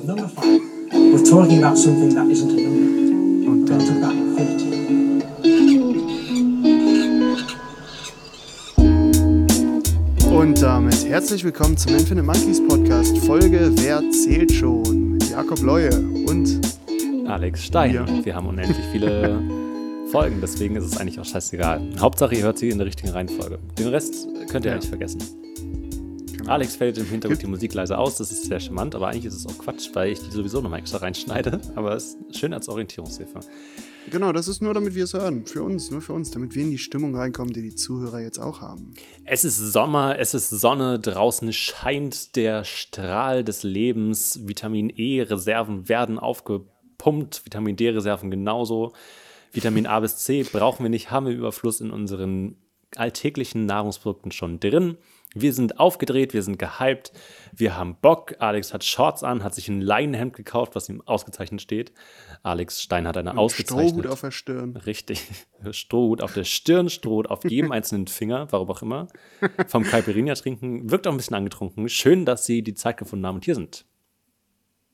of number five, we're talking about something that isn't a number. Und We're talking about infinity. Und damit herzlich willkommen zum Infinite Monkeys Podcast, Folge Wer zählt schon? Mit Jakob Leue und Alex Stein. Ja. Wir haben unendlich viele Folgen, deswegen ist es eigentlich auch scheißegal. Hauptsache, ihr hört sie in der richtigen Reihenfolge. Den Rest könnt ihr Ja. eigentlich vergessen. Alex fällt im Hintergrund die Musik leise aus, das ist sehr charmant, aber eigentlich ist es auch Quatsch, weil ich die sowieso nochmal extra reinschneide. Aber es ist schön als Orientierungshilfe. Genau, das ist nur, damit wir es hören. Für uns, nur für uns, damit wir in die Stimmung reinkommen, die die Zuhörer jetzt auch haben. Es ist Sommer, es ist Sonne, draußen scheint der Strahl des Lebens, Vitamin E-Reserven werden aufgepumpt, Vitamin D-Reserven genauso. Vitamin A bis C brauchen wir nicht, haben wir Überfluss in unseren alltäglichen Nahrungsprodukten schon drin. Wir sind aufgedreht, wir sind gehypt, wir haben Bock. Alex hat Shorts an, hat sich ein Leinenhemd gekauft, was ihm ausgezeichnet steht. Alex Stein hat eine ausgezeichnete. Strohhut auf der Stirn. Richtig. Strohhut auf der Stirn, Strohhut auf jedem einzelnen Finger, warum auch immer. Vom Caipirinha trinken, wirkt auch ein bisschen angetrunken. Schön, dass Sie die Zeit gefunden haben und hier sind.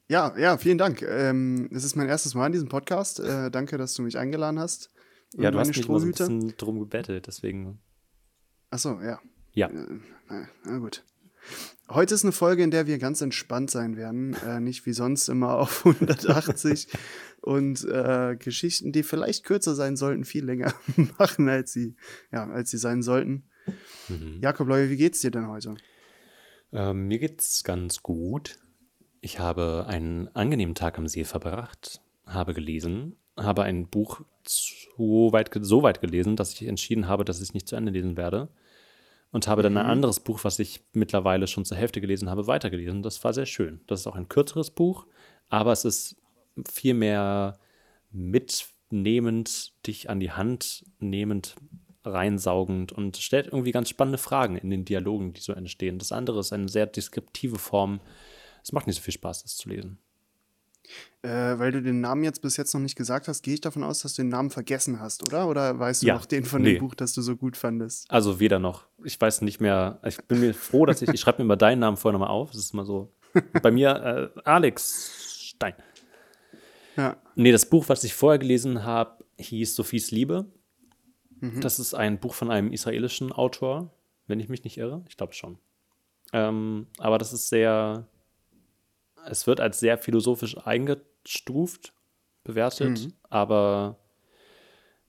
Ja, ja, vielen Dank. Ähm, es ist mein erstes Mal in diesem Podcast. Äh, danke, dass du mich eingeladen hast. Ja, du hast mich immer so ein bisschen drum gebettelt, deswegen. Achso, ja. Ja. Na, na gut. Heute ist eine Folge, in der wir ganz entspannt sein werden. Äh, nicht wie sonst immer auf 180 und äh, Geschichten, die vielleicht kürzer sein sollten, viel länger machen, als sie, ja, als sie sein sollten. Mhm. Jakob Leue, wie geht's dir denn heute? Ähm, mir geht's ganz gut. Ich habe einen angenehmen Tag am See verbracht, habe gelesen, habe ein Buch so weit, so weit gelesen, dass ich entschieden habe, dass ich es nicht zu Ende lesen werde. Und habe dann ein anderes Buch, was ich mittlerweile schon zur Hälfte gelesen habe, weitergelesen. Das war sehr schön. Das ist auch ein kürzeres Buch, aber es ist viel mehr mitnehmend, dich an die Hand nehmend, reinsaugend und stellt irgendwie ganz spannende Fragen in den Dialogen, die so entstehen. Das andere ist eine sehr deskriptive Form. Es macht nicht so viel Spaß, das zu lesen. Äh, weil du den Namen jetzt bis jetzt noch nicht gesagt hast, gehe ich davon aus, dass du den Namen vergessen hast, oder? Oder weißt du Ja. noch den von Nee. dem Buch, das du so gut fandest? Also weder noch. Ich weiß nicht mehr. Ich bin mir froh, dass ich, ich schreibe mir mal deinen Namen vorher nochmal auf. Das ist mal so. Bei mir äh, Alex Stein. Ja. Nee, das Buch, was ich vorher gelesen habe, hieß Sophies Liebe. Das ist ein Buch von einem israelischen Autor, wenn ich mich nicht irre. Ich glaube schon. Ähm, aber das ist sehr, es wird als sehr philosophisch eingestuft, bewertet, aber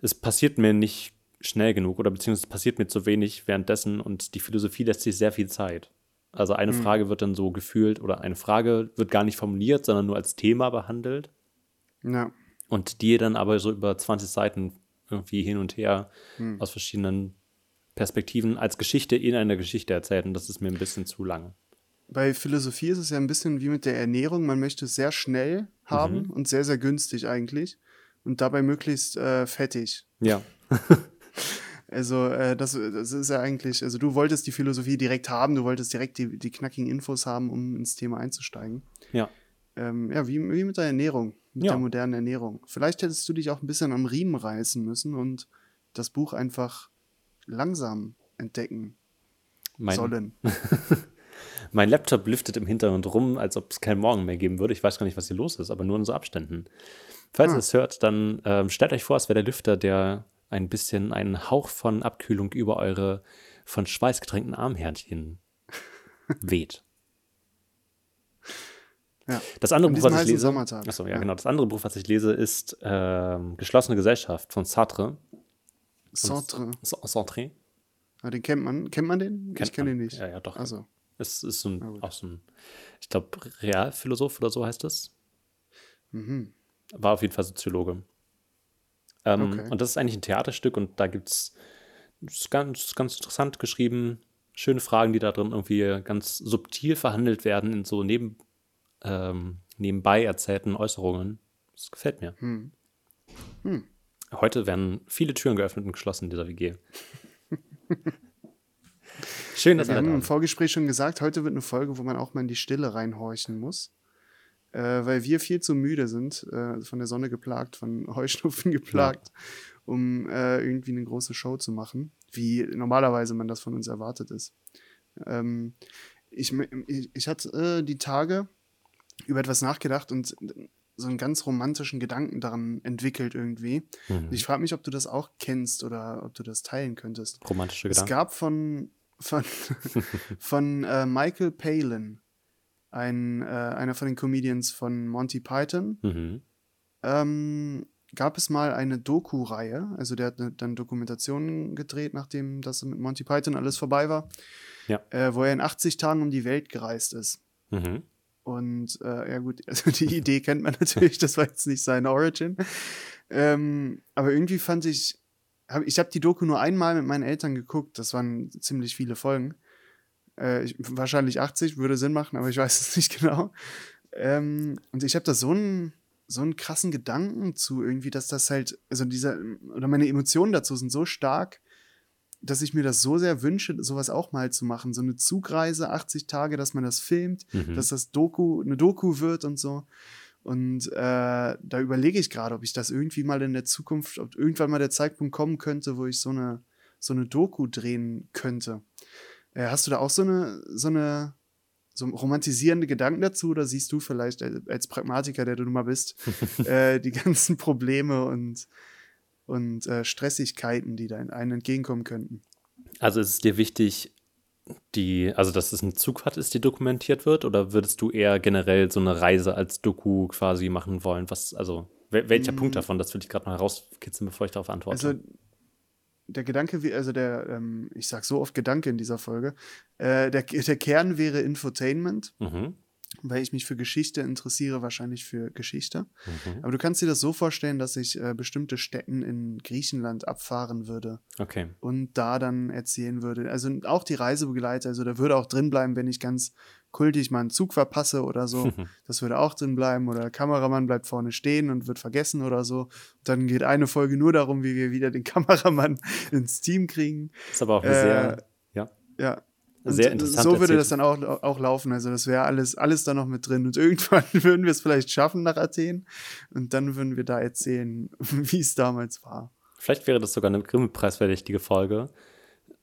es passiert mir nicht schnell genug oder beziehungsweise es passiert mir zu wenig währenddessen und die Philosophie lässt sich sehr viel Zeit. Also eine Frage wird dann so gefühlt oder eine Frage wird gar nicht formuliert, sondern nur als Thema behandelt Ja. und die dann aber so über 20 Seiten irgendwie hin und her aus verschiedenen Perspektiven als Geschichte in einer Geschichte erzählt und das ist mir ein bisschen zu lang. Bei Philosophie ist es ja ein bisschen wie mit der Ernährung. Man möchte es sehr schnell haben Mhm. und sehr, sehr günstig eigentlich. Und dabei möglichst äh, fettig. Ja, Also, äh, das, das ist ja eigentlich, also du wolltest die Philosophie direkt haben, du wolltest direkt die, die knackigen Infos haben, um ins Thema einzusteigen. ja. Ähm, ja, wie, wie mit der Ernährung, mit Ja. der modernen Ernährung. Vielleicht hättest du dich auch ein bisschen am Riemen reißen müssen und das Buch einfach langsam entdecken Mein, sollen. mein Laptop lüftet im Hintergrund rum, als ob es keinen Morgen mehr geben würde. Ich weiß gar nicht, was hier los ist, aber nur in so Abständen. Falls ihr es hört, dann ähm, stellt euch vor, es wäre der Lüfter, der ein bisschen einen Hauch von Abkühlung über eure von Schweiß getränkten Armhärtchen weht. Ja. Das andere An Buch, was ich lese. Achso, ja, Ja. genau. Das andere Buch, was ich lese, ist ähm, Geschlossene Gesellschaft von Sartre. Sartre. Sartre. Ah, den kennt man. Kennt man den? Kennt ich kenne den nicht. Ja, ja, doch. Also. Es ist so ein, auch so ein, ich glaube, Realphilosoph oder so heißt es. Mhm. War auf jeden Fall Soziologe. Ähm, Okay. Und das ist eigentlich ein Theaterstück und da gibt es ganz, ganz interessant geschrieben, schöne Fragen, die da drin irgendwie ganz subtil verhandelt werden in so neben, ähm, nebenbei erzählten Äußerungen. Das gefällt mir. Hm. Heute werden viele Türen geöffnet und geschlossen in dieser WG. Schön, dass Wir ihr haben da im seid. Vorgespräch schon gesagt, heute wird eine Folge, wo man auch mal in die Stille reinhorchen muss. Äh, weil wir viel zu müde sind, äh, von der Sonne geplagt, von Heuschnupfen geplagt, um äh, irgendwie eine große Show zu machen, wie normalerweise man das von uns erwartet ist. Ähm, ich, ich, ich hatte äh, die Tage über etwas nachgedacht und so einen ganz romantischen Gedanken daran entwickelt irgendwie. Mhm. Ich frage mich, ob du das auch kennst oder ob du das teilen könntest. Romantische Es Gedanken. gab von, von, von äh, Michael Palin, ein, äh, einer von den Comedians von Monty Python, Mhm. ähm, gab es mal eine Doku-Reihe. Also der hat ne, dann Dokumentationen gedreht, nachdem das mit Monty Python alles vorbei war. Ja. Äh, wo er in 80 Tagen um die Welt gereist ist. Mhm. Und äh, ja gut, also die Idee kennt man natürlich, das war jetzt nicht seine Origin. Ähm, aber irgendwie fand ich, hab, ich habe die Doku nur einmal mit meinen Eltern geguckt, das waren ziemlich viele Folgen. Äh, ich, wahrscheinlich 80, würde Sinn machen, aber ich weiß es nicht genau. Ähm, und ich habe da so einen, so einen krassen Gedanken zu irgendwie, dass das halt, also dieser, oder meine Emotionen dazu sind so stark, dass ich mir das so sehr wünsche, sowas auch mal zu machen. So eine Zugreise, 80 Tage, dass man das filmt, Mhm. dass das Doku, eine Doku wird und so. Und äh, da überlege ich gerade, ob ich das irgendwie mal in der Zukunft, ob irgendwann mal der Zeitpunkt kommen könnte, wo ich so eine, so eine Doku drehen könnte. Äh, hast du da auch so eine, so eine, so romantisierende Gedanken dazu oder siehst du vielleicht als, Pragmatiker, der du nun mal bist, äh, die ganzen Probleme und, und äh, Stressigkeiten, die da in einen entgegenkommen könnten? Also ist es dir wichtig, die, also dass es eine Zugfahrt ist, die dokumentiert wird, oder würdest du eher generell so eine Reise als Doku quasi machen wollen? Was, also, wel welcher Punkt davon? Das würde ich gerade noch herauskitzeln, bevor ich darauf antworte. Also der Gedanke, wie, also der, ähm, ich sag so oft Gedanke in dieser Folge, äh, der, der Kern wäre Infotainment, mhm. Weil ich mich für Geschichte interessiere, wahrscheinlich für Geschichte. Mhm. Aber du kannst dir das so vorstellen, dass ich äh, bestimmte Städten in Griechenland abfahren würde Okay. und da dann erzählen würde. Also auch die Reisebegleiter, also da würde auch drin bleiben, wenn ich ganz kultig mal einen Zug verpasse oder so. Das würde auch drin bleiben. Oder der Kameramann bleibt vorne stehen und wird vergessen oder so. Dann geht eine Folge nur darum, wie wir wieder den Kameramann ins Team kriegen. Ist aber auch eine Äh, sehr, ja, Ja. Und Sehr interessant So würde erzählt. das dann auch, auch laufen. Also das wäre alles, alles da noch mit drin. Und irgendwann würden wir es vielleicht schaffen nach Athen. Und dann würden wir da erzählen, wie es damals war. Vielleicht wäre das sogar eine Grimme-preisverdächtige Folge.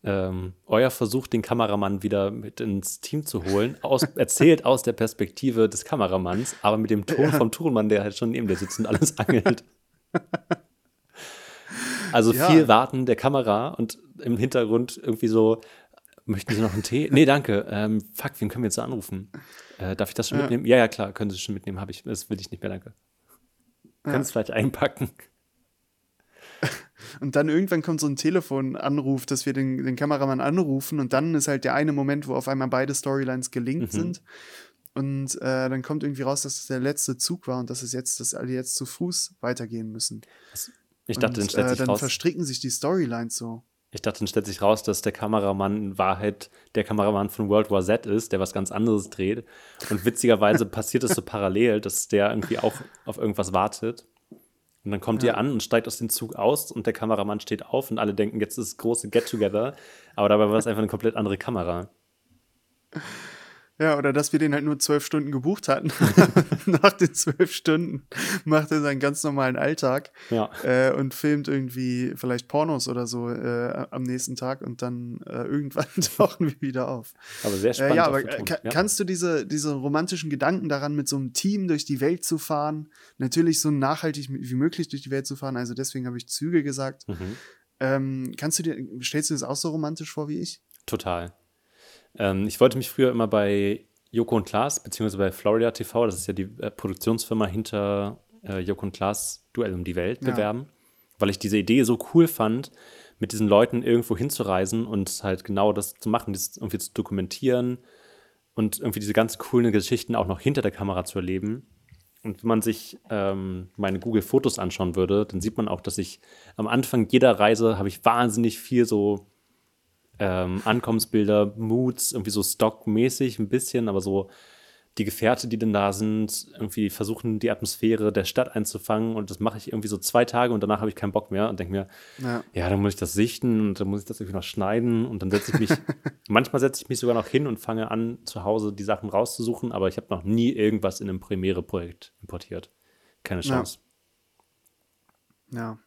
Ähm, euer Versuch, den Kameramann wieder mit ins Team zu holen, aus, erzählt aus der Perspektive des Kameramanns, aber mit dem Ton vom Tonmann, der halt schon neben dir sitzt und alles angelt. Also Ja. viel Warten der Kamera und im Hintergrund irgendwie so, möchten Sie noch einen Tee? Nee, danke. Ähm, fuck, wen können wir jetzt anrufen? Äh, darf ich das schon Ja. mitnehmen? Ja, ja, klar, können Sie schon mitnehmen. Habe ich, das will ich nicht mehr, danke. Können Sie es vielleicht einpacken? Und dann irgendwann kommt so ein Telefonanruf, dass wir den, den Kameramann anrufen. Und dann ist halt der eine Moment, wo auf einmal beide Storylines gelinkt Mhm. sind. Und äh, dann kommt irgendwie raus, dass es der letzte Zug war und dass es jetzt, dass alle jetzt zu Fuß weitergehen müssen. Ich dachte, dann und, stellt äh, dann raus. verstricken sich die Storylines so. Ich dachte, dann stellt sich raus, dass der Kameramann in Wahrheit der Kameramann von World War Z ist, der was ganz anderes dreht. Und witzigerweise passiert es so parallel, dass der irgendwie auch auf irgendwas wartet. Und dann kommt ihr an und steigt aus dem Zug aus und der Kameramann steht auf und alle denken, jetzt ist das große Get-Together. Aber dabei war es einfach eine komplett andere Kamera. Ja, oder dass wir den halt nur zwölf Stunden gebucht hatten. Nach den zwölf Stunden macht er seinen ganz normalen Alltag Ja. äh, und filmt irgendwie vielleicht Pornos oder so äh, am nächsten Tag und dann äh, irgendwann tauchen wir wieder auf. Aber sehr spannend. Äh, ja, auch aber für äh, Ton. ka- ja. kannst du diese, diese romantischen Gedanken daran, mit so einem Team durch die Welt zu fahren, natürlich so nachhaltig wie möglich durch die Welt zu fahren, also deswegen habe ich Züge gesagt. Mhm. Ähm, kannst du dir, stellst du das auch so romantisch vor wie ich? Total. Ähm, ich wollte mich früher immer bei Joko und Klaas, beziehungsweise bei Florida TV, das ist ja die äh, Produktionsfirma hinter äh, Joko und Klaas Duell um die Welt, Ja. bewerben, weil ich diese Idee so cool fand, mit diesen Leuten irgendwo hinzureisen und halt genau das zu machen, das irgendwie zu dokumentieren und irgendwie diese ganz coolen Geschichten auch noch hinter der Kamera zu erleben. Und wenn man sich ähm, meine Google-Fotos anschauen würde, dann sieht man auch, dass ich am Anfang jeder Reise habe ich wahnsinnig viel so ähm, Ankommensbilder, Moods, irgendwie so stockmäßig ein bisschen, aber so die Gefährte, die denn da sind, irgendwie versuchen, die Atmosphäre der Stadt einzufangen und das mache ich irgendwie so zwei Tage und danach habe ich keinen Bock mehr und denke mir, Ja. ja, dann muss ich das sichten und dann muss ich das irgendwie noch schneiden und dann setze ich mich, manchmal setze ich mich sogar noch hin und fange an, zu Hause die Sachen rauszusuchen, aber ich habe noch nie irgendwas in einem Premiere-Projekt importiert. Keine Ja. Chance. Ja.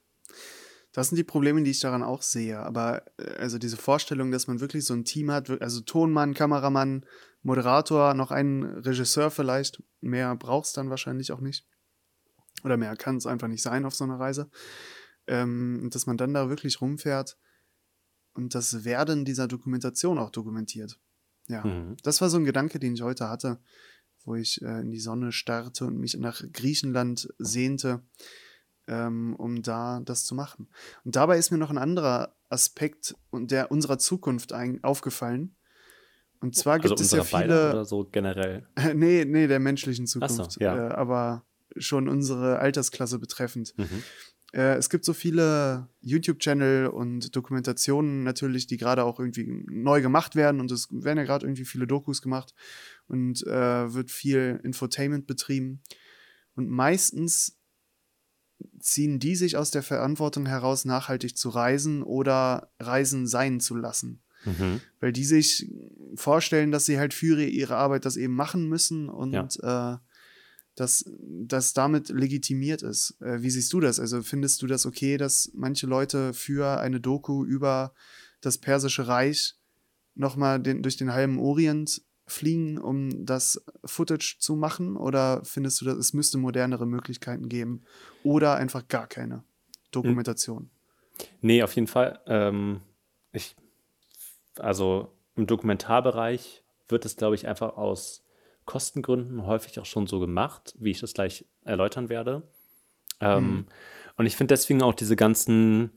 Das sind die Probleme, die ich daran auch sehe. Aber äh, also diese Vorstellung, dass man wirklich so ein Team hat, also Tonmann, Kameramann, Moderator, noch einen Regisseur vielleicht, mehr braucht es dann wahrscheinlich auch nicht. Oder mehr kann es einfach nicht sein auf so einer Reise. Ähm, dass man dann da wirklich rumfährt und das Werden dieser Dokumentation auch dokumentiert. Ja, mhm. das war so ein Gedanke, den ich heute hatte, wo ich äh, in die Sonne starrte und mich nach Griechenland sehnte ähm, um da das zu machen. Und dabei ist mir noch ein anderer Aspekt der unserer Zukunft ein, aufgefallen. Und zwar also gibt es ja viele. Oder so generell? nee, nee, der menschlichen Zukunft. So, ja. äh, aber schon unsere Altersklasse betreffend. Mhm. Äh, es gibt so viele YouTube-Channel und Dokumentationen natürlich, die gerade auch irgendwie neu gemacht werden. Und es werden ja gerade irgendwie viele Dokus gemacht und äh, wird viel Infotainment betrieben. Und meistens ziehen die sich aus der Verantwortung heraus, nachhaltig zu reisen oder Reisen sein zu lassen. Mhm. Weil die sich vorstellen, dass sie halt für ihre Arbeit das eben machen müssen und ja. äh, dass das damit legitimiert ist. Äh, wie siehst du das? Also findest du das okay, dass manche Leute für eine Doku über das Persische Reich nochmal den, durch den halben Orient fliegen, um das Footage zu machen? Oder findest du, dass es müsste modernere Möglichkeiten geben? Oder einfach gar keine Dokumentation? Nee, auf jeden Fall. Ähm, ich, also im Dokumentarbereich wird es, glaube ich, einfach aus Kostengründen häufig auch schon so gemacht, wie ich das gleich erläutern werde. Ähm, mhm. Und ich finde deswegen auch diese ganzen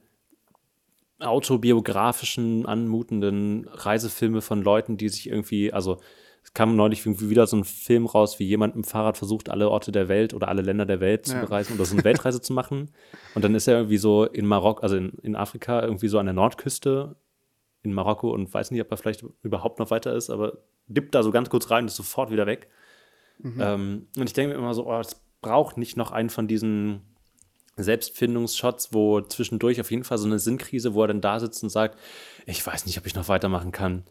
autobiografischen, anmutenden Reisefilme von Leuten, die sich irgendwie, also es kam neulich irgendwie wieder so ein Film raus, wie jemand mit dem Fahrrad versucht, alle Orte der Welt oder alle Länder der Welt zu ja. bereisen oder so eine Weltreise zu machen. Und dann ist er irgendwie so in Marokko, also in, in Afrika, irgendwie so an der Nordküste in Marokko und weiß nicht, ob er vielleicht überhaupt noch weiter ist, aber dippt da so ganz kurz rein und ist sofort wieder weg. Mhm. Ähm, und ich denke mir immer so, oh, es braucht nicht noch einen von diesen Selbstfindungsshots, wo zwischendurch auf jeden Fall so eine Sinnkrise, wo er dann da sitzt und sagt, ich weiß nicht, ob ich noch weitermachen kann.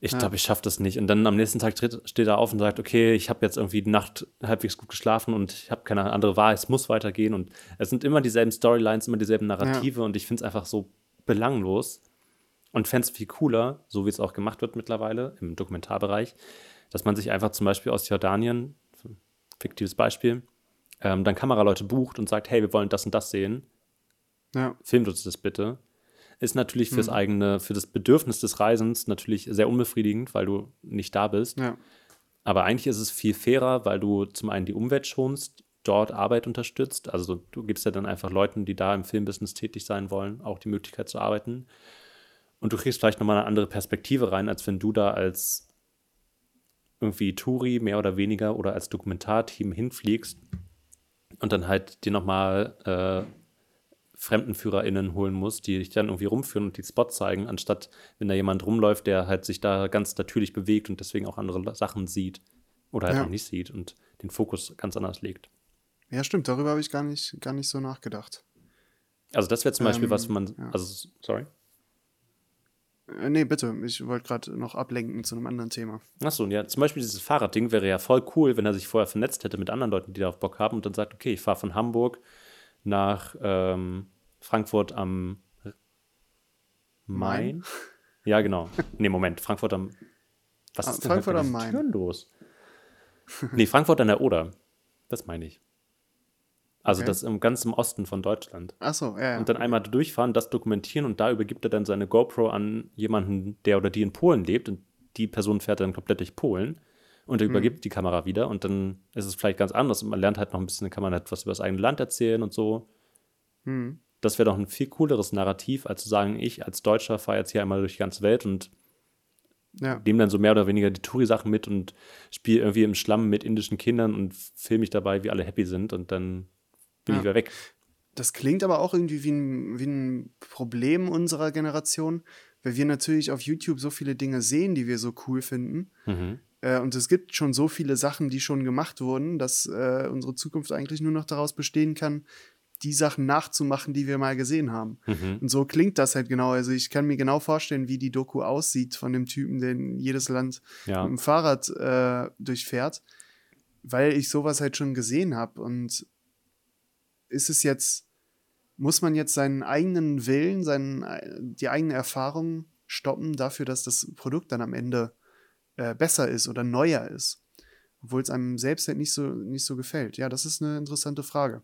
Ich ja. glaube, ich schaffe das nicht. Und dann am nächsten Tag steht er auf und sagt, okay, ich habe jetzt irgendwie die Nacht halbwegs gut geschlafen und ich habe keine andere Wahl, es muss weitergehen. Und es sind immer dieselben Storylines, immer dieselben Narrative ja. und ich finde es einfach so belanglos und fände es viel cooler, so wie es auch gemacht wird mittlerweile im Dokumentarbereich, dass man sich einfach zum Beispiel aus Jordanien, fiktives Beispiel, ähm, dann Kameraleute bucht und sagt, hey, wir wollen das und das sehen. Ja. Filmt uns das bitte. Ist natürlich fürs mhm. eigene, für das Bedürfnis des Reisens natürlich sehr unbefriedigend, weil du nicht da bist. Ja. Aber eigentlich ist es viel fairer, weil du zum einen die Umwelt schonst, dort Arbeit unterstützt. Also du gibst ja dann einfach Leuten, die da im Filmbusiness tätig sein wollen, auch die Möglichkeit zu arbeiten. Und du kriegst vielleicht nochmal eine andere Perspektive rein, als wenn du da als irgendwie Touri mehr oder weniger oder als Dokumentarteam hinfliegst und dann halt dir nochmal äh, FremdenführerInnen holen muss, die dich dann irgendwie rumführen und die Spot zeigen, anstatt wenn da jemand rumläuft, der halt sich da ganz natürlich bewegt und deswegen auch andere Sachen sieht oder halt ja. auch nicht sieht und den Fokus ganz anders legt. Ja, stimmt, darüber habe ich gar nicht, gar nicht so nachgedacht. Also das wäre zum Beispiel ähm, was, wenn man, ja. also sorry. Äh, nee, bitte. Ich wollte gerade noch ablenken zu einem anderen Thema. Achso, ja, zum Beispiel dieses Fahrradding wäre ja voll cool, wenn er sich vorher vernetzt hätte mit anderen Leuten, die darauf Bock haben und dann sagt, okay, ich fahre von Hamburg nach ähm, Frankfurt am Main. Main? Ja, genau. Nee, Moment, Frankfurt am. Was ah, ist denn Frankfurt am Main? Türen los? nee, Frankfurt an der Oder. Das meine ich. Also okay. das im ganz im Osten von Deutschland. Ach so, ja, ja. Und dann einmal durchfahren, das dokumentieren und da übergibt er dann seine GoPro an jemanden, der oder die in Polen lebt und die Person fährt dann komplett durch Polen und er hm. übergibt die Kamera wieder und dann ist es vielleicht ganz anders und man lernt halt noch ein bisschen, kann man halt was über das eigene Land erzählen und so. Hm. Das wäre doch ein viel cooleres Narrativ, als zu sagen, ich als Deutscher fahre jetzt hier einmal durch die ganze Welt und ja. nehme dann so mehr oder weniger die Touri-Sachen mit und spiele irgendwie im Schlamm mit indischen Kindern und filme mich dabei, wie alle happy sind und dann bin ja. ich wieder weg. Das klingt aber auch irgendwie wie ein, wie ein Problem unserer Generation, weil wir natürlich auf YouTube so viele Dinge sehen, die wir so cool finden. Mhm. Äh, und es gibt schon so viele Sachen, die schon gemacht wurden, dass äh, unsere Zukunft eigentlich nur noch daraus bestehen kann, die Sachen nachzumachen, die wir mal gesehen haben. Mhm. Und so klingt das halt genau. Also ich kann mir genau vorstellen, wie die Doku aussieht von dem Typen, der in jedes Land ja. mit dem Fahrrad äh, durchfährt, weil ich sowas halt schon gesehen habe. Und ist es jetzt muss man jetzt seinen eigenen Willen, seinen, die eigene Erfahrung stoppen dafür, dass das Produkt dann am Ende äh, besser ist oder neuer ist? Obwohl es einem selbst halt nicht so, nicht so gefällt. Ja, das ist eine interessante Frage.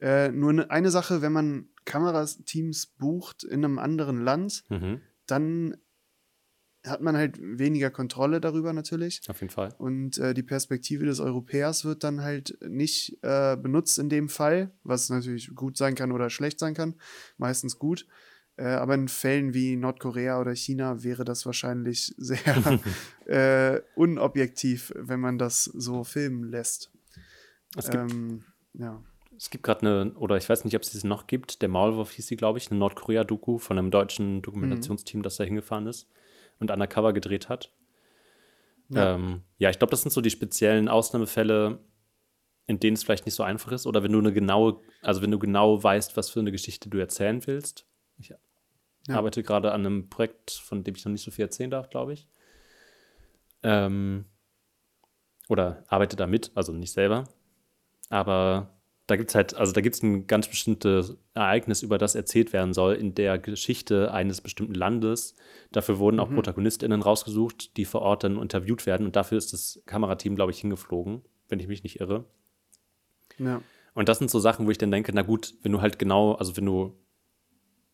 Äh, nur ne, eine Sache, wenn man Kamerateams bucht in einem anderen Land, Mhm. dann hat man halt weniger Kontrolle darüber natürlich. Auf jeden Fall. Und äh, die Perspektive des Europäers wird dann halt nicht äh, benutzt in dem Fall, was natürlich gut sein kann oder schlecht sein kann. Meistens gut. Äh, aber in Fällen wie Nordkorea oder China wäre das wahrscheinlich sehr äh, unobjektiv, wenn man das so filmen lässt. Es gibt, Ähm, ja. es gibt gerade eine, oder ich weiß nicht, ob es sie noch gibt, der Maulwurf hieß sie, glaube ich, eine Nordkorea-Doku von einem deutschen Dokumentationsteam, das da hingefahren ist und undercover gedreht hat. Ja. Ähm, ja ich glaube, das sind so die speziellen Ausnahmefälle, in denen es vielleicht nicht so einfach ist. Oder wenn du eine genaue, also wenn du genau weißt, was für eine Geschichte du erzählen willst. Ich Ja. arbeite gerade an einem Projekt, von dem ich noch nicht so viel erzählen darf, glaube ich. Ähm, oder arbeite damit, also nicht selber. Aber da gibt es halt, also da gibt es ein ganz bestimmtes Ereignis, über das erzählt werden soll in der Geschichte eines bestimmten Landes. Dafür wurden auch ProtagonistInnen rausgesucht, die vor Ort dann interviewt werden. Und dafür ist das Kamerateam, glaube ich, hingeflogen, wenn ich mich nicht irre. ja. Und das sind so Sachen, wo ich dann denke, na gut, wenn du halt genau, also wenn du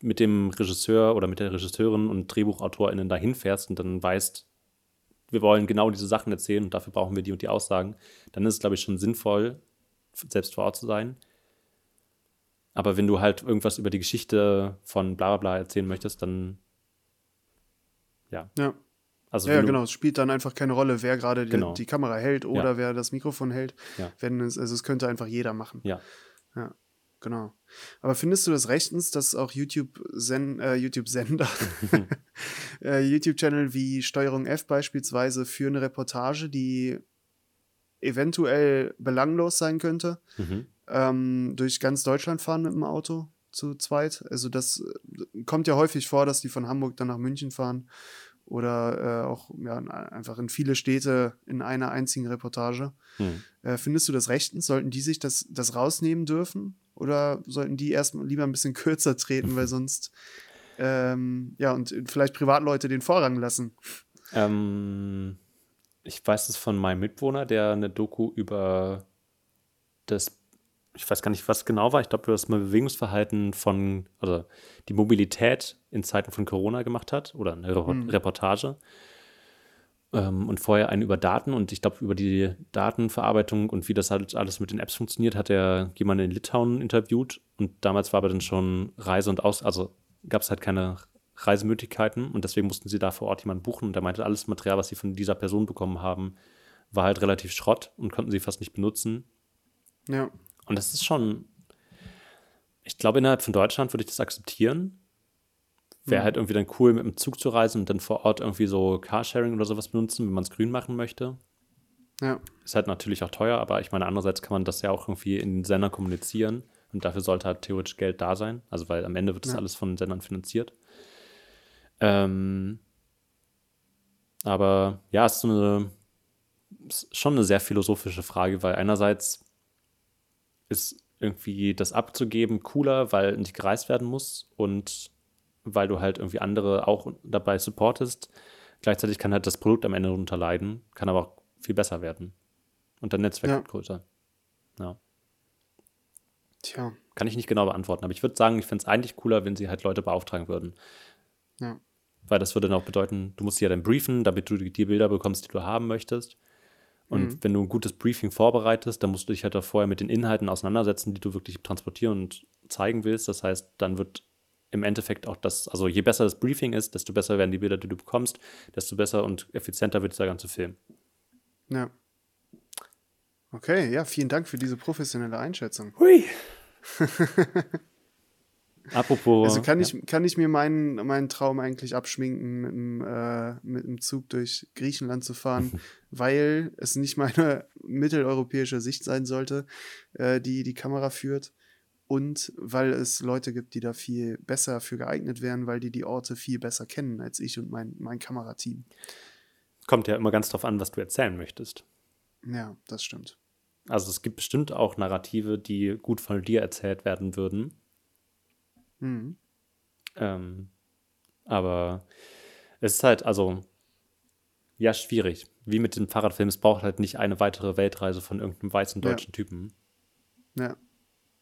mit dem Regisseur oder mit der Regisseurin und DrehbuchautorInnen dahin fährst und dann weißt, wir wollen genau diese Sachen erzählen und dafür brauchen wir die und die Aussagen, dann ist es, glaube ich, schon sinnvoll, selbst vor Ort zu sein. Aber wenn du halt irgendwas über die Geschichte von bla bla bla erzählen möchtest, dann ja. Ja. Also Ja, genau. Es spielt dann einfach keine Rolle, wer gerade die, Genau. die Kamera hält oder Ja. wer das Mikrofon hält. Ja. Wenn es, also es könnte einfach jeder machen. Ja. Ja, genau. Aber findest du das rechtens, dass auch YouTube-Sen äh, YouTube-Sender, äh, YouTube-Channel wie Steuerung F beispielsweise für eine Reportage, die eventuell belanglos sein könnte, Mhm. ähm, durch ganz Deutschland fahren mit dem Auto zu zweit? Also das äh, kommt ja häufig vor, dass die von Hamburg dann nach München fahren oder äh, auch ja, einfach in viele Städte in einer einzigen Reportage. Hm. Äh, findest du das rechtens? Sollten die sich das, das rausnehmen dürfen? Oder sollten die erstmal lieber ein bisschen kürzer treten, weil sonst ähm, ja und vielleicht Privatleute den Vorrang lassen? Ähm, ich weiß es von meinem Mitwohner, der eine Doku über das, ich weiß gar nicht, was genau war, ich glaube, das Bewegungsverhalten von, also die Mobilität in Zeiten von Corona gemacht hat oder eine Re Reportage. Ähm, und vorher einen über Daten und ich glaube, über die Datenverarbeitung und wie das halt alles mit den Apps funktioniert, hat er jemanden in Litauen interviewt und damals war aber dann schon Reise und Aus, also gab es halt keine Reisemöglichkeiten und deswegen mussten sie da vor Ort jemanden buchen und er meinte, alles Material, was sie von dieser Person bekommen haben, war halt relativ Schrott und konnten sie fast nicht benutzen. Ja, Und das ist schon, ich glaube, innerhalb von Deutschland würde ich das akzeptieren. Wäre halt irgendwie dann cool, mit dem Zug zu reisen und dann vor Ort irgendwie so Carsharing oder sowas benutzen, wenn man es grün machen möchte. ja, Ist halt natürlich auch teuer, aber ich meine, andererseits kann man das ja auch irgendwie in den Sendern kommunizieren und dafür sollte halt theoretisch Geld da sein. Also, weil am Ende wird das Ja. alles von den Sendern finanziert. Ähm, aber ja, es ist so eine, ist schon eine sehr philosophische Frage, weil einerseits ist irgendwie das abzugeben cooler, weil nicht gereist werden muss und weil du halt irgendwie andere auch dabei supportest. Gleichzeitig kann halt das Produkt am Ende darunter leiden, kann aber auch viel besser werden. Und dein Netzwerk Ja. wird größer. Ja. tja, Kann ich nicht genau beantworten, aber ich würde sagen, ich fände es eigentlich cooler, wenn sie halt Leute beauftragen würden. Ja, Weil das würde dann auch bedeuten, du musst sie ja dann briefen, damit du die, die Bilder bekommst, die du haben möchtest. Und Mhm. wenn du ein gutes Briefing vorbereitest, dann musst du dich halt auch vorher mit den Inhalten auseinandersetzen, die du wirklich transportieren und zeigen willst. Das heißt, dann wird im Endeffekt auch das, also je besser das Briefing ist, desto besser werden die Bilder, die du bekommst, desto besser und effizienter wird dieser ganze Film. ja. Okay, ja, vielen Dank für diese professionelle Einschätzung. Hui. Apropos. Also kann ja. ich, kann ich mir meinen, meinen Traum eigentlich abschminken, mit dem, äh, mit dem Zug durch Griechenland zu fahren, weil es nicht meine mitteleuropäische Sicht sein sollte, äh, die die Kamera führt. Und weil es Leute gibt, die da viel besser für geeignet wären, weil die die Orte viel besser kennen als ich und mein, mein Kamerateam. Kommt ja immer ganz drauf an, was du erzählen möchtest. Ja, das stimmt. Also es gibt bestimmt auch Narrative, die gut von dir erzählt werden würden. Mhm. Ähm, aber es ist halt, also, ja, schwierig. Wie mit dem Fahrradfilm, es braucht halt nicht eine weitere Weltreise von irgendeinem weißen Ja. deutschen Typen, Ja.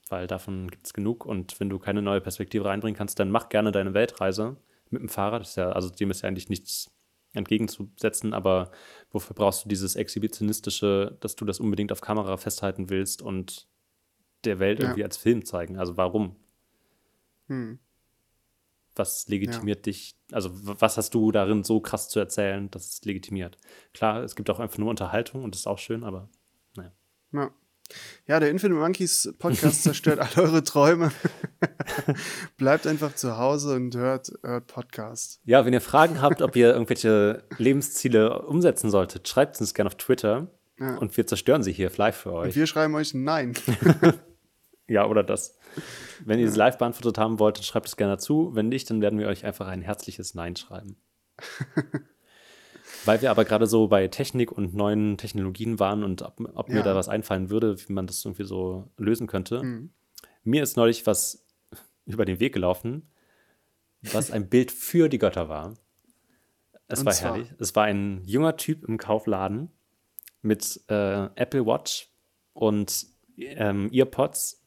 weil davon gibt es genug. Und wenn du keine neue Perspektive reinbringen kannst, dann mach gerne deine Weltreise mit dem Fahrrad. Das ist ja, also dem ist ja eigentlich nichts entgegenzusetzen, aber wofür brauchst du dieses Exhibitionistische, dass du das unbedingt auf Kamera festhalten willst und der Welt Ja. irgendwie als Film zeigen? Also warum? Hm. Was legitimiert dich? Also, was hast du darin so krass zu erzählen, dass es legitimiert? Klar, es gibt auch einfach nur Unterhaltung und das ist auch schön, aber naja. Ja. Ja, der Infinite Monkeys Podcast zerstört all eure Träume. Bleibt einfach zu Hause und hört, hört Podcast. Ja, wenn ihr Fragen habt, ob ihr irgendwelche Lebensziele umsetzen solltet, schreibt es uns gerne auf Twitter Ja. und wir zerstören sie hier live für Und euch. wir schreiben euch Nein. Ja, oder das. Wenn ihr es live beantwortet haben wollt, dann schreibt es gerne dazu. Wenn nicht, dann werden wir euch einfach ein herzliches Nein schreiben. Weil wir aber gerade so bei Technik und neuen Technologien waren und ob, ob mir Ja. da was einfallen würde, wie man das irgendwie so lösen könnte. Mir ist neulich was über den Weg gelaufen, was ein Bild für die Götter war. Es Und war zwar? herrlich. Es war ein junger Typ im Kaufladen mit äh, Apple Watch und ähm, Earpods.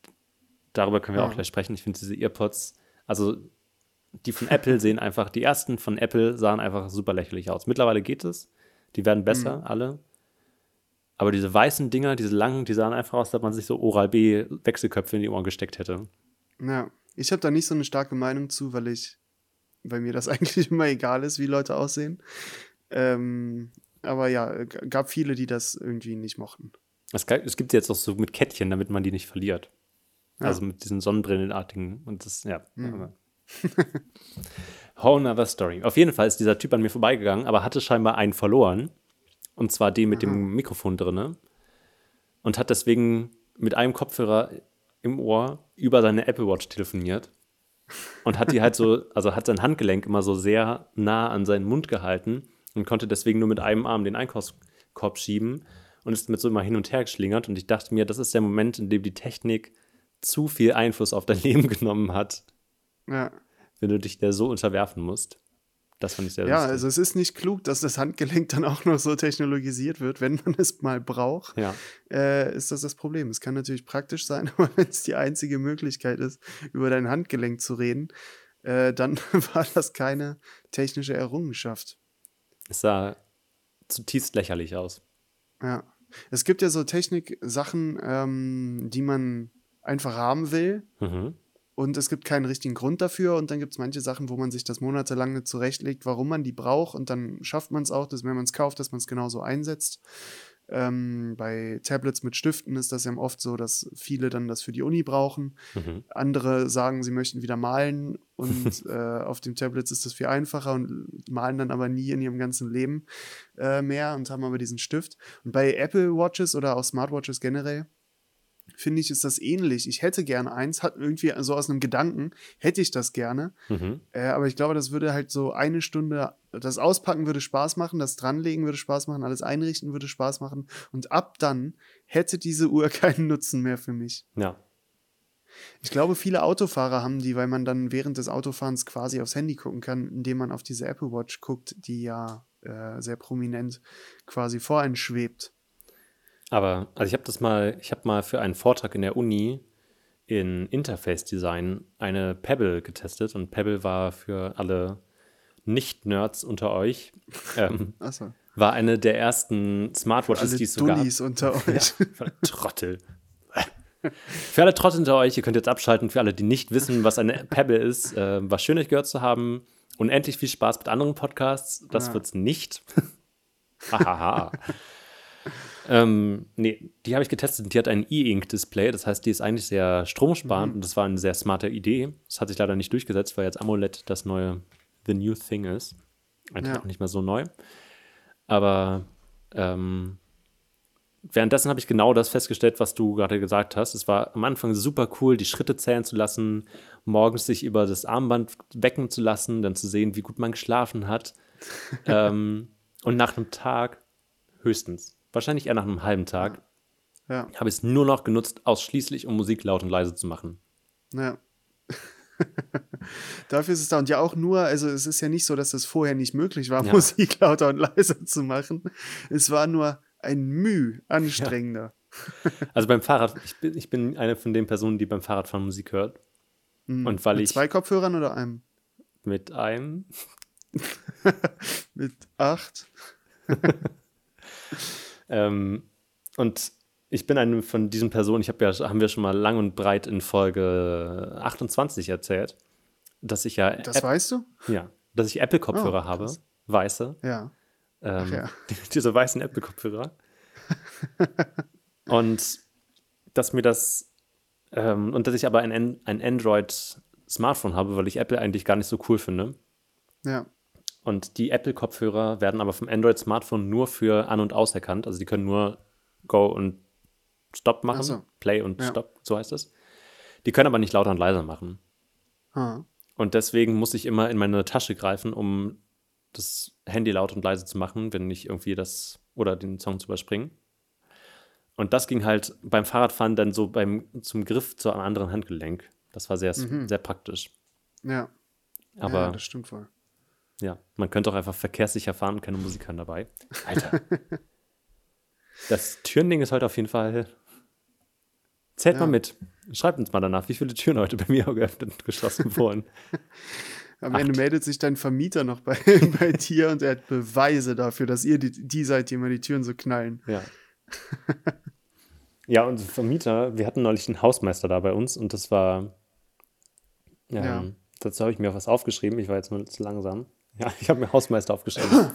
Darüber können wir Ja. auch gleich sprechen. Ich finde diese Earpods, also die von Apple sehen einfach, die ersten von Apple sahen einfach super lächerlich aus. Mittlerweile geht es. Die werden besser, alle. Aber diese weißen Dinger, diese langen, die sahen einfach aus, als ob man sich so Oral-B Wechselköpfe in die Ohren gesteckt hätte. Ja. Ich habe da nicht so eine starke Meinung zu, weil ich, weil mir das eigentlich immer egal ist, wie Leute aussehen. Ähm, aber ja, gab viele, die das irgendwie nicht mochten. Es, gibt sie jetzt auch so mit Kettchen, damit man die nicht verliert. Also mit diesen Sonnenbrillenartigen. Und das, ja. aber- Whole another story. Auf jeden Fall ist dieser Typ an mir vorbeigegangen, aber hatte scheinbar einen verloren. Und zwar den mit dem Mikrofon drinne. Und hat deswegen mit einem Kopfhörer im Ohr über seine Apple Watch telefoniert. Und hat die halt so, also hat sein Handgelenk immer so sehr nah an seinen Mund gehalten und konnte deswegen nur mit einem Arm den Einkaufskorb schieben und ist mit so immer hin und her geschlingert. Und ich dachte mir, das ist der Moment, in dem die Technik zu viel Einfluss auf dein Leben genommen hat, Ja. wenn du dich der so unterwerfen musst. Das fand ich sehr Ja, lustig. also es ist nicht klug, dass das Handgelenk dann auch noch so technologisiert wird, wenn man es mal braucht. Ja. Äh, ist das das Problem. Es kann natürlich praktisch sein, aber wenn es die einzige Möglichkeit ist, über dein Handgelenk zu reden, äh, dann war das keine technische Errungenschaft. Es sah zutiefst lächerlich aus. Ja. Es gibt ja so Technik-Sachen, ähm, die man einfach haben will Mhm. und es gibt keinen richtigen Grund dafür und dann gibt es manche Sachen, wo man sich das monatelang nicht zurechtlegt, warum man die braucht und dann schafft man es auch, dass wenn man es kauft, dass man es genauso einsetzt. Ähm, bei Tablets mit Stiften ist das ja oft so, dass viele dann das für die Uni brauchen. Mhm. Andere sagen, sie möchten wieder malen und äh, auf dem Tablet ist das viel einfacher und malen dann aber nie in ihrem ganzen Leben äh, mehr und haben aber diesen Stift. Und bei Apple Watches oder auch Smartwatches generell finde ich, ist das ähnlich. Ich hätte gerne eins, hat irgendwie so aus einem Gedanken, hätte ich das gerne. Mhm. Äh, aber ich glaube, das würde halt so eine Stunde, das Auspacken würde Spaß machen, das Dranlegen würde Spaß machen, alles einrichten würde Spaß machen. Und ab dann hätte diese Uhr keinen Nutzen mehr für mich. Ja. Ich glaube, viele Autofahrer haben die, weil man dann während des Autofahrens quasi aufs Handy gucken kann, indem man auf diese Apple Watch guckt, die ja äh, sehr prominent quasi vor einen schwebt. Aber, also ich habe das mal, ich habe mal für einen Vortrag in der Uni in Interface Design eine Pebble getestet und Pebble war für alle Nicht-Nerds unter euch, ähm, Achso. war eine der ersten Smartwatches, die es so gab. Dullis unter euch. Ja, für alle Trottel. Für alle Trottel unter euch, ihr könnt jetzt abschalten. Für alle, die nicht wissen, was eine Pebble ist, äh, war schön, euch gehört zu haben. Unendlich viel Spaß mit anderen Podcasts. Das Ja. wird's nicht. Hahaha. Ähm, nee, die habe ich getestet und die hat ein E-Ink-Display. Das heißt, die ist eigentlich sehr stromsparend und das war eine sehr smarte Idee. Das hat sich leider nicht durchgesetzt, weil jetzt AMOLED das neue The New Thing ist. Eigentlich Ja. auch nicht mehr so neu. Aber ähm, währenddessen habe ich genau das festgestellt, was du gerade gesagt hast. Es war am Anfang super cool, die Schritte zählen zu lassen, morgens sich über das Armband wecken zu lassen, dann zu sehen, wie gut man geschlafen hat. ähm, und nach einem Tag höchstens, wahrscheinlich eher nach einem halben Tag, Ja, habe ich es nur noch genutzt, ausschließlich um Musik laut und leise zu machen. ja. Dafür ist es da. Und ja auch nur, also es ist ja nicht so, dass es vorher nicht möglich war, Ja. Musik lauter und leiser zu machen. Es war nur ein Müh anstrengender. Also beim Fahrrad, ich bin, ich bin eine von den Personen, die beim Fahrradfahren Musik hört. Und weil Mit ich zwei Kopfhörern oder einem? mit einem, Mit acht? Ähm, und ich bin eine von diesen Personen, ich habe ja, haben wir schon mal lang und breit in Folge 28 erzählt, dass ich ja, Das App- weißt du? ja dass ich Apple-Kopfhörer Oh, habe, weiße, Ja. ähm, ja. diese weißen Apple-Kopfhörer. und dass mir das, ähm, und dass ich aber ein, ein Android-Smartphone habe, weil ich Apple eigentlich gar nicht so cool finde. Ja. Und die Apple-Kopfhörer werden aber vom Android-Smartphone nur für An- und Aus erkannt. Also die können nur Go und Stop machen. Ach so. Play und Ja. Stop, so heißt es. Die können aber nicht lauter und leiser machen. Ah. Und deswegen muss ich immer in meine Tasche greifen, um das Handy laut und leise zu machen, wenn ich irgendwie das oder den Song zu überspringen. Und das ging halt beim Fahrradfahren dann so beim, zum Griff zu einem anderen Handgelenk. Das war sehr, sehr praktisch. Ja. Aber ja, das stimmt voll. Ja, man könnte auch einfach verkehrssicher fahren und keine Musik hören dabei. Alter. das Türending ist heute auf jeden Fall. Zählt Ja. mal mit. Schreibt uns mal danach, wie viele Türen heute bei mir geöffnet und geschlossen wurden. Am Ende meldet sich dein Vermieter noch bei, bei dir und er hat Beweise dafür, dass ihr die, die seid, die immer die Türen so knallen. Ja. ja, unser Vermieter, wir hatten neulich einen Hausmeister da bei uns und das war. Ähm, Ja. Dazu habe ich mir was aufgeschrieben. Ich war jetzt nur zu langsam. Ja, ich habe mir Hausmeister aufgeschrieben.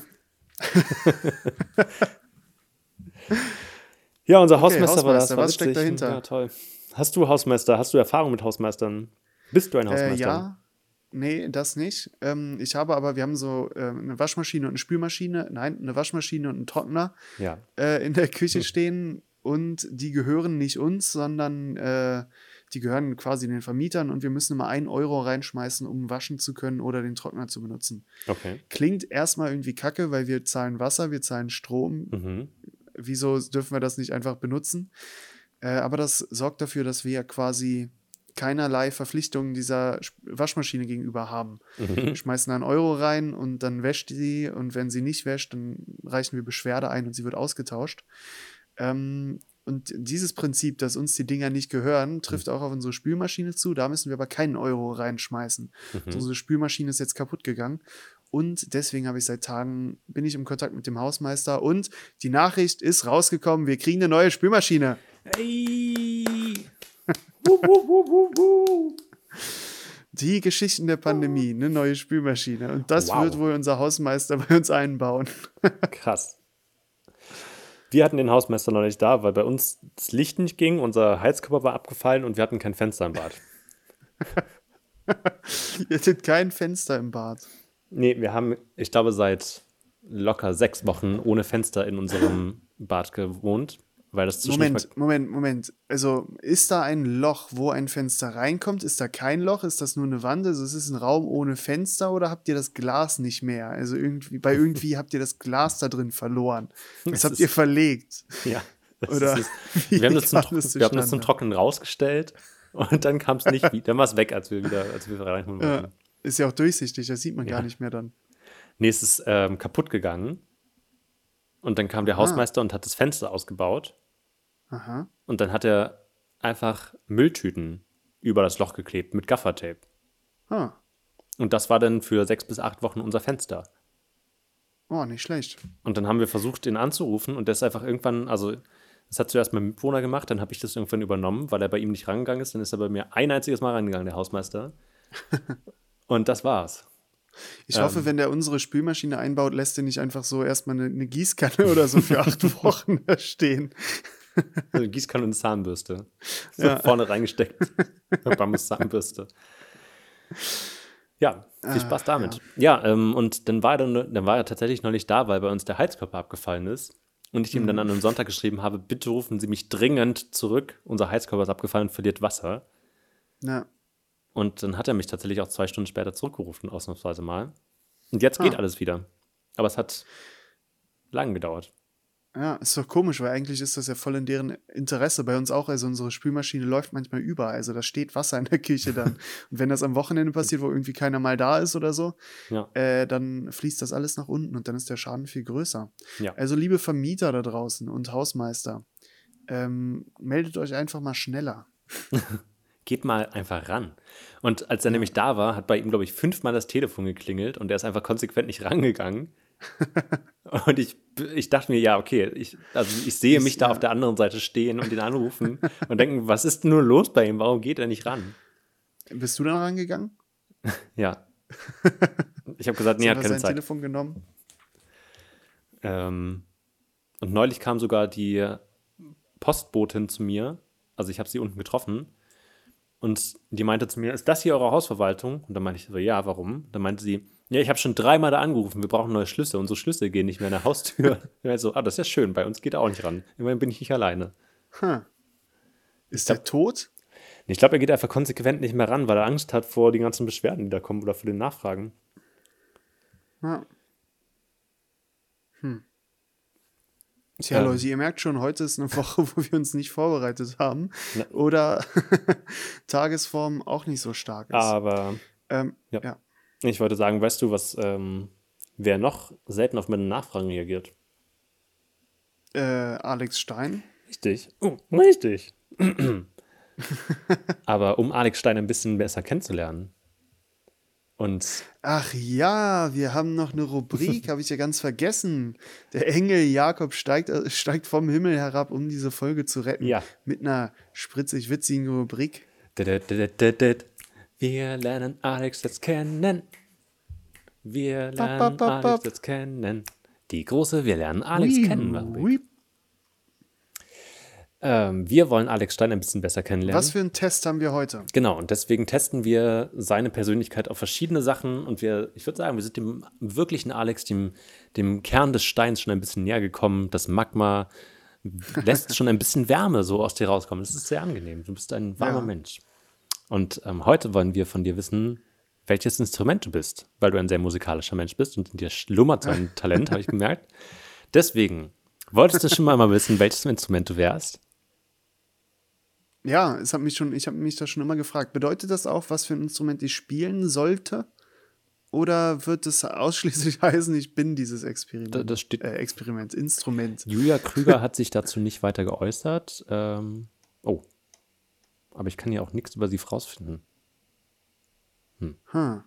ja, unser Hausmeister, war das. Hausmeister, War was steckt dahinter? Ja, toll. Hast du Hausmeister? Hast du Erfahrung mit Hausmeistern? Bist du ein Hausmeister? Äh, ja. Nee, das nicht. Ähm, ich habe aber, wir haben so ähm, eine Waschmaschine und eine Spülmaschine, nein, eine Waschmaschine und einen Trockner Ja. äh, in der Küche stehen und die gehören nicht uns, sondern äh, die gehören quasi den Vermietern und wir müssen immer einen Euro reinschmeißen, um waschen zu können oder den Trockner zu benutzen. Okay. Klingt erstmal irgendwie kacke, weil wir zahlen Wasser, wir zahlen Strom. Mhm. Wieso dürfen wir das nicht einfach benutzen? Äh, aber das sorgt dafür, dass wir ja quasi keinerlei Verpflichtungen dieser Sch- Waschmaschine gegenüber haben. Wir schmeißen einen Euro rein und dann wäscht sie und wenn sie nicht wäscht, dann reichen wir Beschwerde ein und sie wird ausgetauscht. Ähm, und dieses Prinzip, dass uns die Dinger nicht gehören, trifft auch auf unsere Spülmaschine zu. Da müssen wir aber keinen Euro reinschmeißen. Also unsere Spülmaschine ist jetzt kaputt gegangen. Und deswegen habe ich seit Tagen, bin ich im Kontakt mit dem Hausmeister und die Nachricht ist rausgekommen, wir kriegen eine neue Spülmaschine. Hey. Die Geschichten der Pandemie, eine neue Spülmaschine. Und das Wow. wird wohl unser Hausmeister bei uns einbauen. Krass. Wir hatten den Hausmeister noch nicht da, weil bei uns das Licht nicht ging, unser Heizkörper war abgefallen und wir hatten kein Fenster im Bad. Ihr hattet kein Fenster im Bad. Nee, wir haben, ich glaube, seit locker sechs Wochen ohne Fenster in unserem Bad gewohnt, weil das zwischendurch Moment, Moment, Moment. Also ist da ein Loch, wo ein Fenster reinkommt? Ist da kein Loch? Ist das nur eine Wand? Also es ist ein Raum ohne Fenster oder habt ihr das Glas nicht mehr? Also irgendwie, bei irgendwie habt ihr das Glas da drin verloren. Das Es habt ihr verlegt. ja, das Oder ist, wir, haben das zum das wir haben das zum? Trocknen rausgestellt und dann kam es nicht wieder. Dann war es weg, als wir wieder, als wir reinholen wollten. Ja, ist ja auch durchsichtig, das sieht man Ja. gar nicht mehr dann. Nee, es ist ähm, kaputt gegangen. Und dann kam der Hausmeister und hat das Fenster ausgebaut. Aha. Und dann hat er einfach Mülltüten über das Loch geklebt mit Gaffertape. Ah. Und das war dann für sechs bis acht Wochen unser Fenster. Oh, nicht schlecht. Und dann haben wir versucht, ihn anzurufen und der ist einfach irgendwann, also das hat zuerst mein Mitbewohner gemacht, dann habe ich das irgendwann übernommen, weil er bei ihm nicht rangegangen ist. Dann ist er bei mir ein einziges Mal rangegangen, der Hausmeister. und das war's. Ich hoffe, wenn der unsere Spülmaschine einbaut, lässt er nicht einfach so erstmal eine, eine Gießkanne oder so für acht Wochen da stehen. Also Gießkanne und Zahnbürste. So Ja. vorne reingesteckt. Bambus Zahnbürste. Ja, viel Spaß damit. Ja, ähm, und dann war, er dann, dann war er tatsächlich noch nicht da, weil bei uns der Heizkörper abgefallen ist. Und ich ihm dann an einem Sonntag geschrieben habe, bitte rufen Sie mich dringend zurück. Unser Heizkörper ist abgefallen und verliert Wasser. Ja. Und dann hat er mich tatsächlich auch zwei Stunden später zurückgerufen, ausnahmsweise mal. Und jetzt geht Ah. alles wieder. Aber es hat lang gedauert. Ja, ist doch komisch, weil eigentlich ist das ja voll in deren Interesse. Bei uns auch, also unsere Spülmaschine läuft manchmal über. Also da steht Wasser in der Küche dann. Und wenn das am Wochenende passiert, wo irgendwie keiner mal da ist oder so, Ja. äh, dann fließt das alles nach unten und dann ist der Schaden viel größer. Ja. Also liebe Vermieter da draußen und Hausmeister, ähm, meldet euch einfach mal schneller. Geht mal einfach ran. Und als er nämlich da war, hat bei ihm, glaube ich, fünfmal das Telefon geklingelt und er ist einfach konsequent nicht rangegangen. und ich, ich dachte mir, ja, okay, ich, also ich sehe mich da auf der anderen Seite stehen und ihn anrufen und denken, was ist denn nur los bei ihm? Warum geht er nicht ran? Bist du dann rangegangen? Ja. Ich habe gesagt, nee, Hat keine sein Zeit. Telefon genommen? Ähm, und neulich kam sogar die Postbotin zu mir. Also ich habe sie unten getroffen. Und die meinte zu mir, ist das hier eure Hausverwaltung? Und dann meinte ich so, ja, warum? Dann meinte sie, ja, ich habe schon dreimal da angerufen, wir brauchen neue Schlüssel. Unsere Schlüssel gehen nicht mehr in der Haustür. Und ich so, ah, das ist ja schön, bei uns geht er auch nicht ran. Immerhin bin ich nicht alleine. Hm. Ist der tot? Ich glaube, er geht einfach konsequent nicht mehr ran, weil er Angst hat vor den ganzen Beschwerden, die da kommen oder vor den Nachfragen. Ja. Hm. Tja, Ähm. Leute, ihr merkt schon, heute ist eine Woche, wo wir uns nicht vorbereitet haben. Ne. Oder Tagesform auch nicht so stark ist. Aber Ähm, Ja. ja. Ich wollte sagen, weißt du, was, ähm, wer noch selten auf meine Nachfragen reagiert? Äh, Alex Stein. Richtig. Oh, richtig. Aber um Alex Stein ein bisschen besser kennenzulernen. Und Ach ja, wir haben noch eine Rubrik, habe ich ja ganz vergessen. Der Engel Jakob steigt, äh, steigt vom Himmel herab, um diese Folge zu retten. Ja. Mit einer spritzig witzigen Rubrik. Didididididid. Wir lernen Alex jetzt kennen. Wir lernen bap, bap, Alex bap. jetzt kennen. Die große Wir lernen Alex Ui, kennen. ui. Ähm, wir wollen Alex Stein ein bisschen besser kennenlernen. Was für einen Test haben wir heute? Genau, und deswegen testen wir seine Persönlichkeit auf verschiedene Sachen und wir, ich würde sagen, wir sind dem wirklichen Alex, dem, dem Kern des Steins schon ein bisschen näher gekommen. Das Magma lässt schon ein bisschen Wärme so aus dir rauskommen. Das ist sehr angenehm. Du bist ein warmer Ja. Mensch. Und ähm, heute wollen wir von dir wissen, welches Instrument du bist, weil du ein sehr musikalischer Mensch bist und in dir schlummert so ein Talent, habe ich gemerkt. Deswegen, wolltest du schon mal, mal wissen, welches Instrument du wärst? Ja, es hat mich schon, ich habe mich das schon immer gefragt. Bedeutet das auch, was für ein Instrument ich spielen sollte? Oder wird es ausschließlich heißen, ich bin dieses Experiment? Da- das steht- äh, Experiment, Instrument. Julia Krüger hat sich dazu nicht weiter geäußert. Ähm, oh. Aber ich kann ja auch nichts über sie rausfinden. Hm.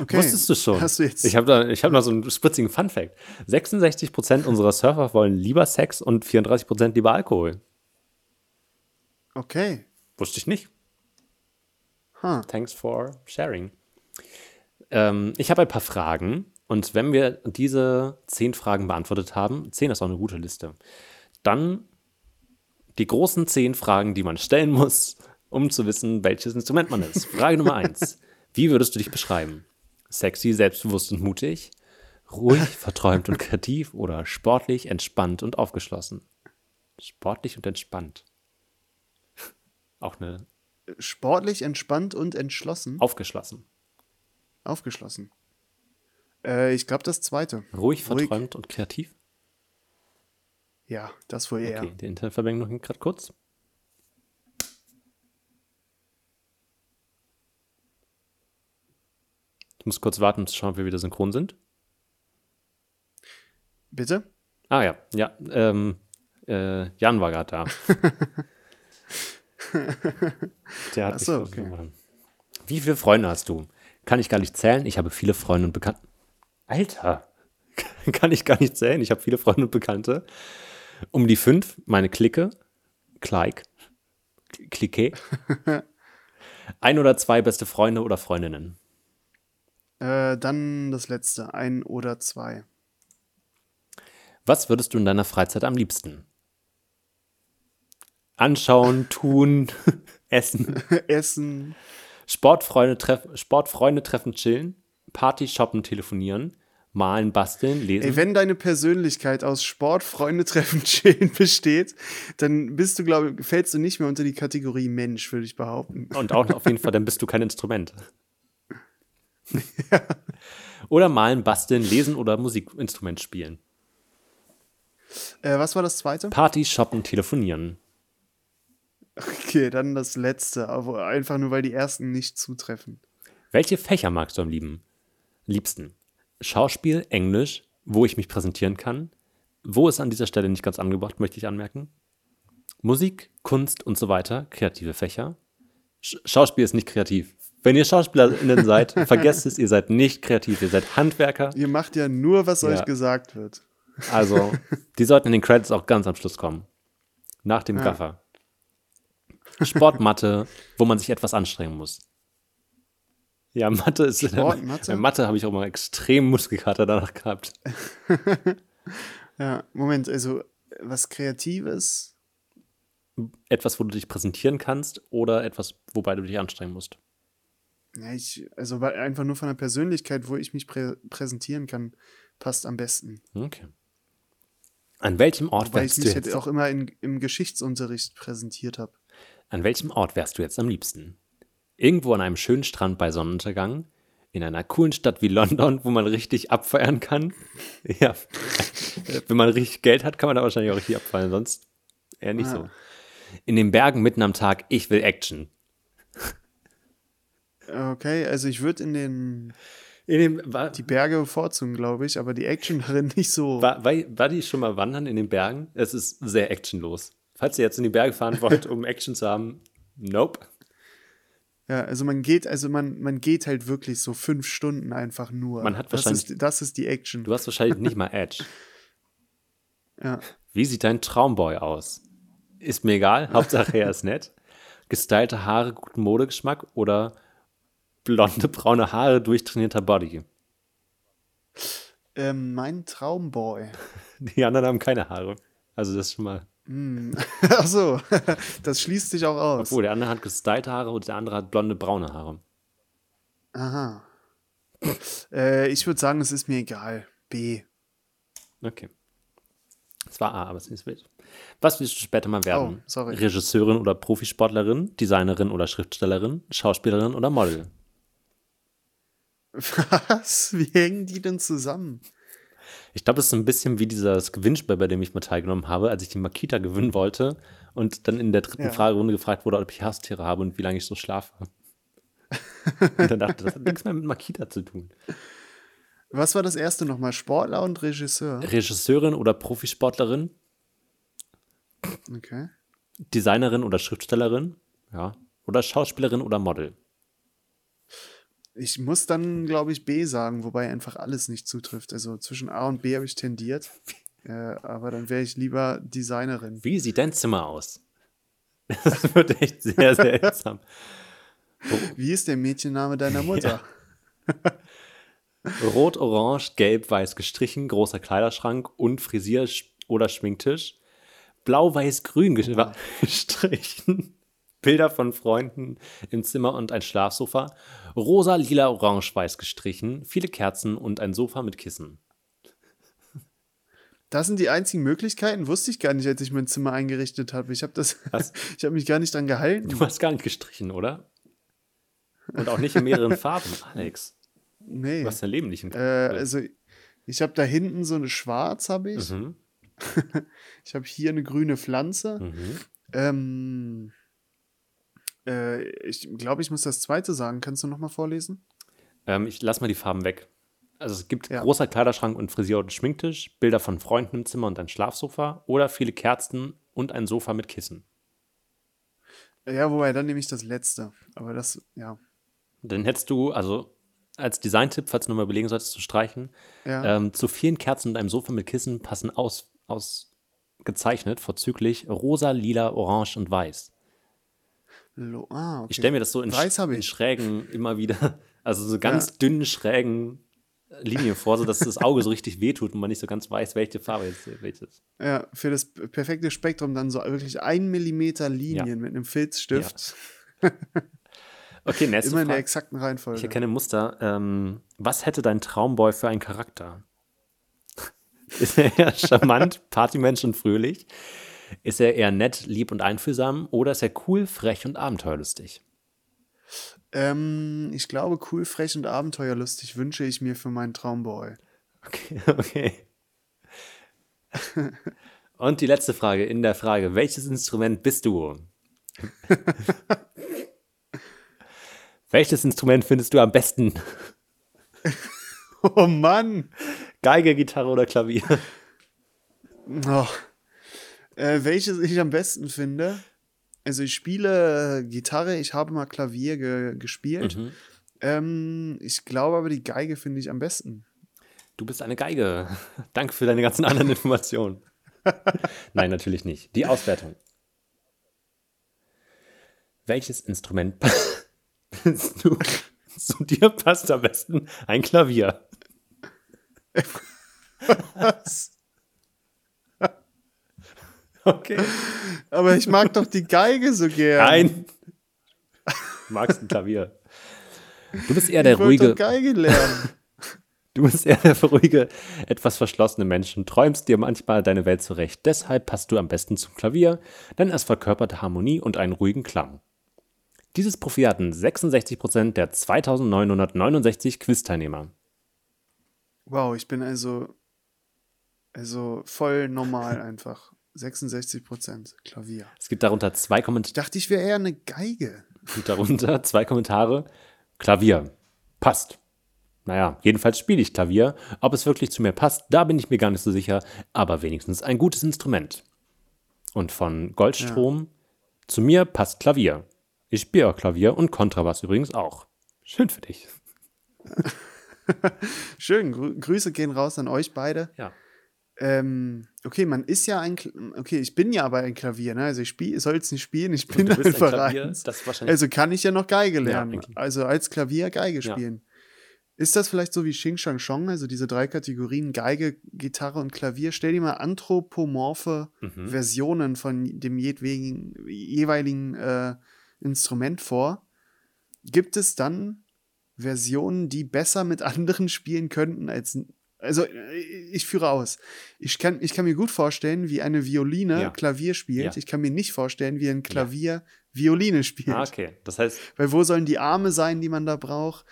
Okay. Wusstest du schon? Hast du jetzt. Ich habe da, ich hab noch so einen spritzigen Fun-Fact. 66% unserer Surfer wollen lieber Sex und 34% lieber Alkohol. okay. Wusste ich nicht. Huh. Thanks for sharing. Ähm, ich habe ein paar Fragen und wenn wir diese zehn Fragen beantwortet haben, zehn ist auch eine gute Liste, dann die großen zehn Fragen, die man stellen muss, um zu wissen, welches Instrument man ist. Frage Nummer eins. Wie würdest du dich beschreiben? Sexy, selbstbewusst und mutig? Ruhig, verträumt und kreativ oder sportlich, entspannt und aufgeschlossen? Sportlich und entspannt. Auch eine Sportlich, entspannt und entschlossen. aufgeschlossen. Aufgeschlossen. Äh, ich glaube, das zweite. Ruhig, verträumt und kreativ? Ja, das wohl eher. Okay, die Internetverbindung hängt gerade kurz. Ich muss kurz warten, um zu schauen, ob wir wieder synchron sind. Bitte? Ah ja, ja, ähm, äh, Jan war gerade da. Der hat Ach so, mich versucht. okay. Wie viele Freunde hast du? Kann ich gar nicht zählen. Ich habe viele Freunde und Bekannte. Alter, kann ich gar nicht zählen. Ich habe viele Freunde und Bekannte. Um die fünf, meine Clique, Kleik, Clique. Ein oder zwei beste Freunde oder Freundinnen. Äh, dann das letzte. Ein oder zwei. Was würdest du in deiner Freizeit am liebsten? Anschauen, tun, essen. Essen. Sportfreunde, treff, Sportfreunde treffen, chillen, Party, shoppen, telefonieren, malen, basteln, lesen. Ey, wenn deine Persönlichkeit aus Sport, Freunde treffen, chillen besteht, dann bist du, glaube ich, fällst du nicht mehr unter die Kategorie Mensch, würde ich behaupten. Und auch auf jeden Fall, dann bist du kein Instrument. Oder malen, basteln, lesen oder Musikinstrument spielen. Äh, was war das zweite? Party, shoppen, telefonieren. Okay, dann das letzte, aber einfach nur, weil die ersten nicht zutreffen. Welche Fächer magst du am lieben? liebsten? Schauspiel, Englisch, wo ich mich präsentieren kann. Wo ist an dieser Stelle nicht ganz angebracht, möchte ich anmerken. Musik, Kunst und so weiter, kreative Fächer. Sch Schauspiel ist nicht kreativ. Wenn ihr SchauspielerInnen seid, vergesst es, ihr seid nicht kreativ, ihr seid Handwerker. Ihr macht ja nur, was Ja. euch gesagt wird. Also, die sollten in den Credits auch ganz am Schluss kommen. Nach dem Ja. Gaffer. Sport, Mathe, wo man sich etwas anstrengen muss. Ja, Mathe ist. Sport, Mathe? Bei Mathe habe ich auch mal extrem Muskelkater danach gehabt. Ja, Moment, also was Kreatives. Etwas, wo du dich präsentieren kannst oder etwas, wobei du dich anstrengen musst. Ja, ich, also weil einfach nur von der Persönlichkeit, wo ich mich prä präsentieren kann, passt am besten. Okay. An welchem Ort Weil ich wärst du mich jetzt? auch immer in, im Geschichtsunterricht präsentiert habe. An welchem Ort wärst du jetzt am liebsten? Irgendwo an einem schönen Strand bei Sonnenuntergang? In einer coolen Stadt wie London, wo man richtig abfeiern kann? Ja. Wenn man richtig Geld hat, kann man da wahrscheinlich auch richtig abfeiern, sonst eher nicht Ah. so. In den Bergen mitten am Tag, ich will Action. Okay, also ich würde in den In dem, war, die Berge bevorzugen, glaube ich, aber die Action darin nicht so. war, war, war die schon mal wandern in den Bergen? Es ist sehr actionlos. Falls ihr jetzt in die Berge fahren wollt, um Action zu haben, nope. Ja, also man geht, also man, man geht halt wirklich so fünf Stunden einfach nur. Man hat das wahrscheinlich- ist, das ist die Action. Du hast wahrscheinlich nicht mal Edge. Ja. Wie sieht dein Traumboy aus? Ist mir egal, Hauptsache er ist nett. Gestylte Haare, guten Modegeschmack oder blonde, braune Haare, durchtrainierter Body? Ähm, mein Traumboy. Die anderen haben keine Haare. Also das ist schon mal. Ach so, das schließt sich auch aus. Obwohl, der andere hat gestylte Haare und der andere hat blonde, braune Haare. Aha. Äh, ich würde sagen, es ist mir egal. B. Okay. Es war A, aber es ist nicht wild. Was willst du später mal werden? Oh, sorry. Regisseurin oder Profisportlerin, Designerin oder Schriftstellerin, Schauspielerin oder Model? Was? Wie hängen die denn zusammen? Ich glaube, das ist ein bisschen wie dieses Gewinnspiel, bei dem ich mal teilgenommen habe, als ich die Makita gewinnen wollte und dann in der dritten Ja. Fragerunde gefragt wurde, ob ich Haustiere habe und wie lange ich so schlafe. und dann dachte ich, das hat nichts mehr mit Makita zu tun. Was war das erste nochmal? Sportler und Regisseur? Regisseurin oder Profisportlerin, Okay. Designerin oder Schriftstellerin, ja, oder Schauspielerin oder Model. Ich muss dann, glaube ich, B sagen, wobei einfach alles nicht zutrifft. Also zwischen A und B habe ich tendiert. Äh, aber dann wäre ich lieber Designerin. Wie sieht dein Zimmer aus? Das wird echt sehr seltsam. Wie ist der Mädchenname deiner Mutter? Rot, orange, gelb, weiß gestrichen, großer Kleiderschrank und Frisier- oder Schminktisch. Blau, weiß, grün ges- gestrichen. Bilder von Freunden im Zimmer und ein Schlafsofa. Rosa, lila, orange, weiß gestrichen. Viele Kerzen und ein Sofa mit Kissen. Das sind die einzigen Möglichkeiten. Wusste ich gar nicht, als ich mein Zimmer eingerichtet habe. Ich habe das, Was? ich habe mich gar nicht dran gehalten. Du hast gar nicht gestrichen, oder? Und auch nicht in mehreren Farben, Alex. Nee. Du hast dein Leben nicht im Äh, also ich habe da hinten so eine Schwarz, habe ich. Mhm. Ich habe hier eine grüne Pflanze. Mhm. Ähm, äh, ich glaube, ich muss das zweite sagen. Kannst du noch mal vorlesen? Ähm, ich lass mal die Farben weg. Also es gibt Ja. großer Kleiderschrank und Frisier- und Schminktisch, Bilder von Freunden im Zimmer und ein Schlafsofa oder viele Kerzen und ein Sofa mit Kissen. Ja, wobei, dann nehme ich das letzte. Aber das, ja. Dann hättest du, also als Designtipp, falls du nochmal überlegen solltest zu streichen, Ja. ähm, zu vielen Kerzen und einem Sofa mit Kissen passen aus, ausgezeichnet, vorzüglich rosa, lila, orange und weiß. Lo ah, okay. Ich stelle mir das so in, Weiß in ich. schrägen immer wieder, also so ganz Ja. dünnen, schrägen Linien vor, sodass das Auge so richtig wehtut und man nicht so ganz weiß, welche Farbe jetzt welche ist. Ja, für das perfekte Spektrum dann so wirklich ein Millimeter Linien Ja. mit einem Filzstift. Okay, nächste Immer in der exakten Ich Reihenfolge. erkenne Muster. Ähm, was hätte dein Traumboy für einen Charakter? Ist er eher charmant, Partymensch und fröhlich? Ist er eher nett, lieb und einfühlsam? Oder ist er cool, frech und abenteuerlustig? Ähm, ich glaube, cool, frech und abenteuerlustig wünsche ich mir für meinen Traumboy. Okay, okay. Und die letzte Frage in der Frage: Welches Instrument bist du? Welches Instrument findest du am besten? Oh Mann! Geige, Gitarre oder Klavier? Oh. Äh, welches ich am besten finde? Also ich spiele Gitarre, ich habe mal Klavier ge gespielt. Mhm. Ähm, ich glaube aber, die Geige finde ich am besten. Du bist eine Geige. Danke für deine ganzen anderen Informationen. Nein, natürlich nicht. Die Auswertung. Welches Instrument bist du? Zu dir passt am besten ein Klavier. Was? Okay. Aber ich mag doch die Geige so gern. Nein. Du magst ein Klavier. Du bist eher der ich ruhige, doch Geige lernen. du bist eher der ruhige, etwas verschlossene Mensch und träumst dir manchmal deine Welt zurecht. Deshalb passt du am besten zum Klavier, denn es verkörpert Harmonie und einen ruhigen Klang. Dieses Profil hatten 66% der 2969 Quiz-Teilnehmer. wow, ich bin also, also voll normal einfach. 66 Prozent Klavier. Es gibt darunter zwei, Komment Ich dachte, ich wäre eher eine Geige. gibt darunter zwei Kommentare. Klavier. Passt. Naja, jedenfalls spiele ich Klavier. Ob es wirklich zu mir passt, da bin ich mir gar nicht so sicher, aber wenigstens ein gutes Instrument. Und von Goldstrom, zu mir passt Klavier. Ich spiele auch Klavier und Kontrabass übrigens auch. Schön für dich. Schön, Grü Grüße gehen raus an euch beide. Ja. Ähm, okay, man ist ja ein, okay, ich bin ja aber ein Klavier, ne? Also ich spiele, soll es nicht spielen, ich bin ein einfach wahrscheinlich Also kann ich ja noch Geige lernen. eigentlich. also als Klavier Geige Ja. spielen. Ist das vielleicht so wie Xing Shang Shong, also diese drei Kategorien Geige, Gitarre und Klavier? Stell dir mal anthropomorphe Mhm. Versionen von dem jeweiligen, jeweiligen äh, Instrument vor. Gibt es dann Versionen, die besser mit anderen spielen könnten als. Also, äh, ich führe aus. Ich kann, ich kann mir gut vorstellen, wie eine Violine Ja. Klavier spielt. Ja. Ich kann mir nicht vorstellen, wie ein Klavier Violine spielt. Ah, okay. Das heißt, Weil wo sollen die Arme sein, die man da braucht?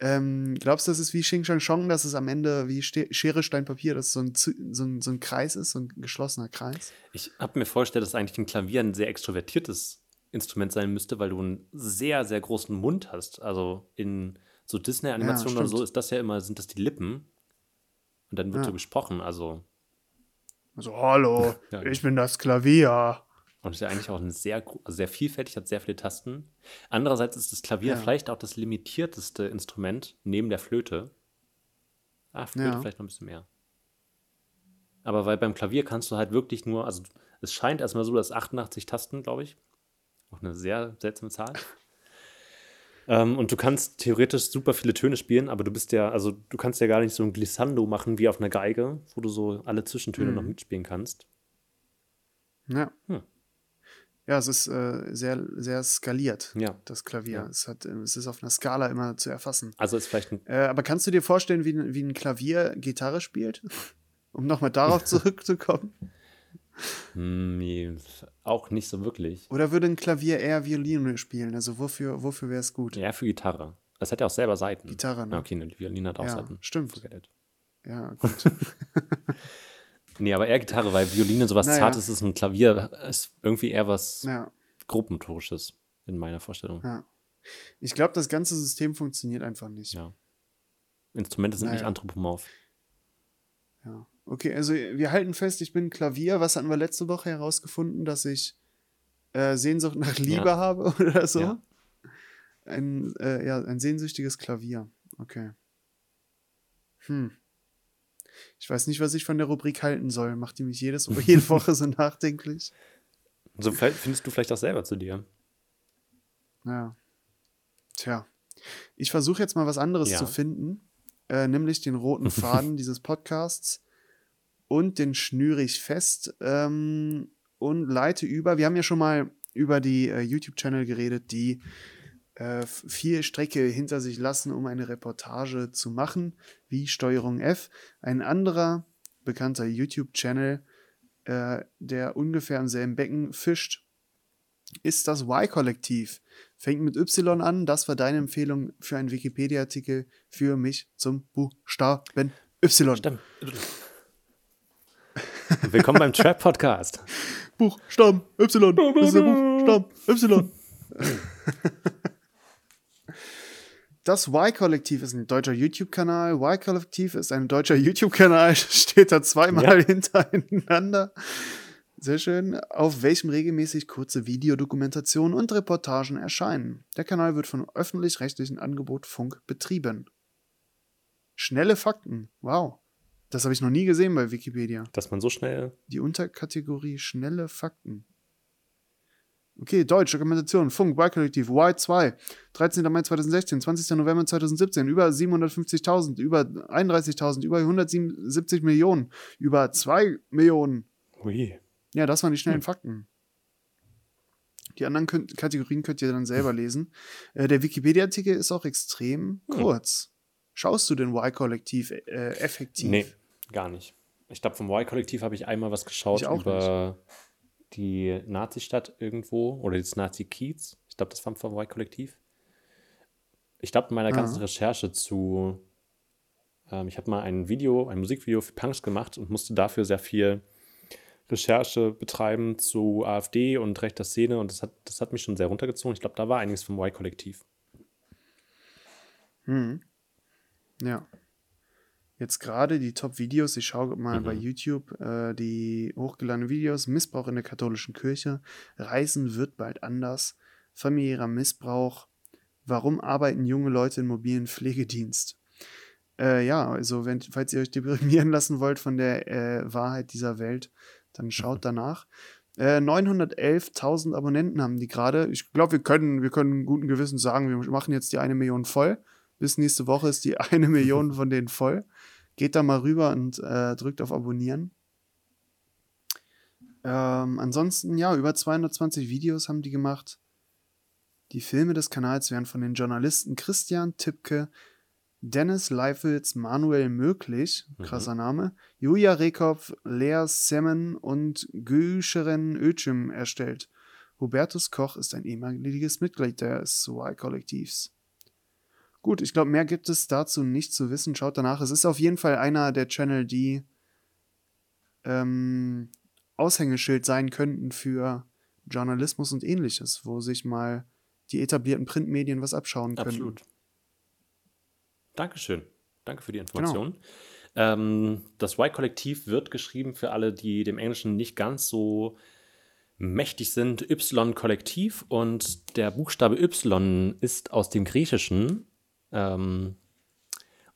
Ähm, glaubst du, das ist wie Xing Shang Shong, dass es am Ende wie Ste Schere, Stein, Papier, dass es so ein, so, ein, so ein Kreis ist, so ein geschlossener Kreis? Ich habe mir vorgestellt, dass eigentlich ein Klavier ein sehr extrovertiertes Instrument sein müsste, weil du einen sehr, sehr großen Mund hast. Also in so Disney-Animationen Ja, oder so ist das ja immer, sind das die Lippen. Und dann wird Ja. so gesprochen. Also, Also, hallo, Ja, ich bin das Klavier. und ist ja eigentlich auch ein sehr, also sehr vielfältig, hat sehr viele Tasten. Andererseits ist das Klavier Ja. vielleicht auch das limitierteste Instrument neben der Flöte. Ah, Flöte vielleicht noch ein bisschen mehr. Aber weil beim Klavier kannst du halt wirklich nur, also es scheint erstmal so, dass 88 Tasten, glaube ich. Auch eine sehr seltsame Zahl. Ähm, und du kannst theoretisch super viele Töne spielen, aber du bist ja, also du kannst ja gar nicht so ein Glissando machen wie auf einer Geige, wo du so alle Zwischentöne Mhm. noch mitspielen kannst. Ja. Hm. Ja, es ist äh, sehr, sehr skaliert, Ja. das Klavier. Ja. Es, hat, äh, es ist auf einer Skala immer zu erfassen. Also ist vielleicht ein Äh, aber kannst du dir vorstellen, wie, wie ein Klavier Gitarre spielt? um nochmal darauf zurückzukommen. Hm, nee, auch nicht so wirklich. Oder würde ein Klavier eher Violine spielen? Also wofür, wofür wäre es gut? Ja, für Gitarre. Das hat ja auch selber Seiten. Gitarre, ne? Ja, okay, eine Violine hat auch Ja, Seiten. stimmt. Ja, gut. Nee, aber eher Gitarre, weil Violine sowas Naja. Zartes ist und Klavier ist irgendwie eher was ja, Grobmotorisches in meiner Vorstellung. ja. Ich glaube, das ganze System funktioniert einfach nicht. Ja. Instrumente sind nicht Naja. anthropomorph. Ja. Okay, also wir halten fest, ich bin Klavier. Was hatten wir letzte Woche herausgefunden, dass ich äh, Sehnsucht nach Liebe Ja. habe oder so? Ja. Ein, äh, ja, ein sehnsüchtiges Klavier. Okay. Hm. Ich weiß nicht, was ich von der Rubrik halten soll. Macht die mich jedes, jede Woche so nachdenklich? So vielleicht findest du vielleicht auch selber zu dir. Ja. Tja. Ich versuche jetzt mal was anderes Ja. zu finden, äh, nämlich den roten Faden dieses Podcasts und den schnüre ich fest ähm, und leite über. Wir haben ja schon mal über die äh, YouTube-Channel geredet, die äh, viel Strecke hinter sich lassen, um eine Reportage zu machen, wie Steuerung F. Ein anderer bekannter YouTube-Channel, äh, der ungefähr im selben Becken fischt, ist das Y-Kollektiv. Fängt mit Y an. Das war deine Empfehlung für einen Wikipedia-Artikel für mich zum Buchstaben Y. Stimmt. Willkommen beim Trap Podcast. Buchstaben Y. Das ist der Buchstaben Y. Das Y-Kollektiv ist ein deutscher YouTube-Kanal. Y-Kollektiv ist ein deutscher YouTube-Kanal, steht da zweimal Ja. hintereinander. Sehr schön. Auf welchem regelmäßig kurze Videodokumentationen und Reportagen erscheinen. Der Kanal wird vom öffentlich-rechtlichen Angebot Funk betrieben. Schnelle Fakten. Wow. Das habe ich noch nie gesehen bei Wikipedia. Dass man so schnell. Die Unterkategorie schnelle Fakten. Okay, Deutsch, Dokumentation, Funk, Y-Kollektiv, Y2, 13. Mai 2016, 20. November 2017, über 750.000, über 31.000, über 177 Millionen, über 2 Millionen. Ui. Ja, das waren die schnellen Fakten. Die anderen könnt, Kategorien könnt ihr dann selber lesen. Äh, der Wikipedia-Artikel ist auch extrem kurz. Schaust du den Y-Kollektiv äh, effektiv? Nee, gar nicht. Ich glaube, vom Y-Kollektiv habe ich einmal was geschaut über die Nazi-Stadt irgendwo oder das Nazi-Kiez. Ich glaube, das war vom Y-Kollektiv. Ich glaube, in meiner Ah. ganzen Recherche zu. Ähm, ich habe mal ein Video, ein Musikvideo für Punks gemacht und musste dafür sehr viel Recherche betreiben zu AfD und rechter Szene und das hat, das hat mich schon sehr runtergezogen. Ich glaube, da war einiges vom Y-Kollektiv. Ja. Jetzt gerade die Top-Videos, ich schaue mal Mhm. bei YouTube äh, die hochgeladenen Videos, Missbrauch in der katholischen Kirche, Reisen wird bald anders, familiärer Missbrauch, warum arbeiten junge Leute im mobilen Pflegedienst? Äh, ja, also wenn, falls ihr euch deprimieren lassen wollt von der äh, Wahrheit dieser Welt, dann schaut danach. Äh, 911.000 Abonnenten haben die gerade. Ich glaube, wir können, wir können guten Gewissens sagen, wir machen jetzt die eine Million voll. Bis nächste Woche ist die eine Million von denen voll. Geht da mal rüber und äh, drückt auf Abonnieren. Ähm, ansonsten, ja, über 220 Videos haben die gemacht. Die Filme des Kanals werden von den Journalisten Christian Tipke, Dennis Leifels, Manuel Möglich, krasser Name, Julia Rehkopf, Lea Semmen und Gülscheren Öcüm erstellt. Hubertus Koch ist ein ehemaliges Mitglied des Y-Kollektivs. Gut, ich glaube, mehr gibt es dazu nicht zu wissen. Schaut danach. Es ist auf jeden Fall einer der Channel, die ähm, Aushängeschild sein könnten für Journalismus und ähnliches, wo sich mal die etablierten Printmedien was abschauen können. Absolut. Dankeschön. Danke für die Genau. Information. Ähm, das Y-Kollektiv wird geschrieben für alle, die dem Englischen nicht ganz so mächtig sind, Y-Kollektiv und der Buchstabe Y ist aus dem Griechischen ähm,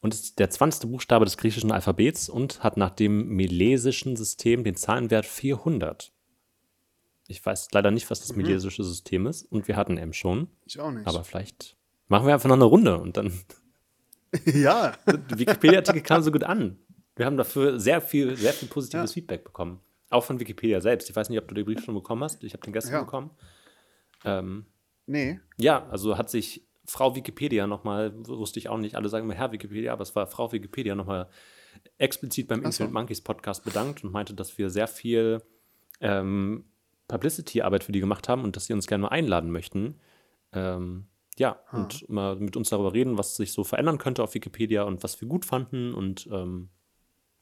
und ist der 20. Buchstabe des griechischen Alphabets und hat nach dem milesischen System den Zahlenwert 400. Ich weiß leider nicht, was das Mhm. milesische System ist und wir hatten M schon, Ich auch nicht. aber vielleicht machen wir einfach noch eine Runde und dann ja, Wikipedia-Artikel kam so gut an. Wir haben dafür sehr viel, sehr viel positives Ja. Feedback bekommen. Auch von Wikipedia selbst. Ich weiß nicht, ob du den Brief schon bekommen hast. Ich habe den gestern Ja. bekommen. Ähm, nee. ja, also hat sich Frau Wikipedia nochmal, wusste ich auch nicht, alle sagen immer Herr Wikipedia, aber es war Frau Wikipedia nochmal explizit beim so. Infinite Monkeys Podcast bedankt und meinte, dass wir sehr viel ähm, Publicity-Arbeit für die gemacht haben und dass sie uns gerne mal einladen möchten. Ähm, ja, und mal mit uns darüber reden, was sich so verändern könnte auf Wikipedia und was wir gut fanden und ähm,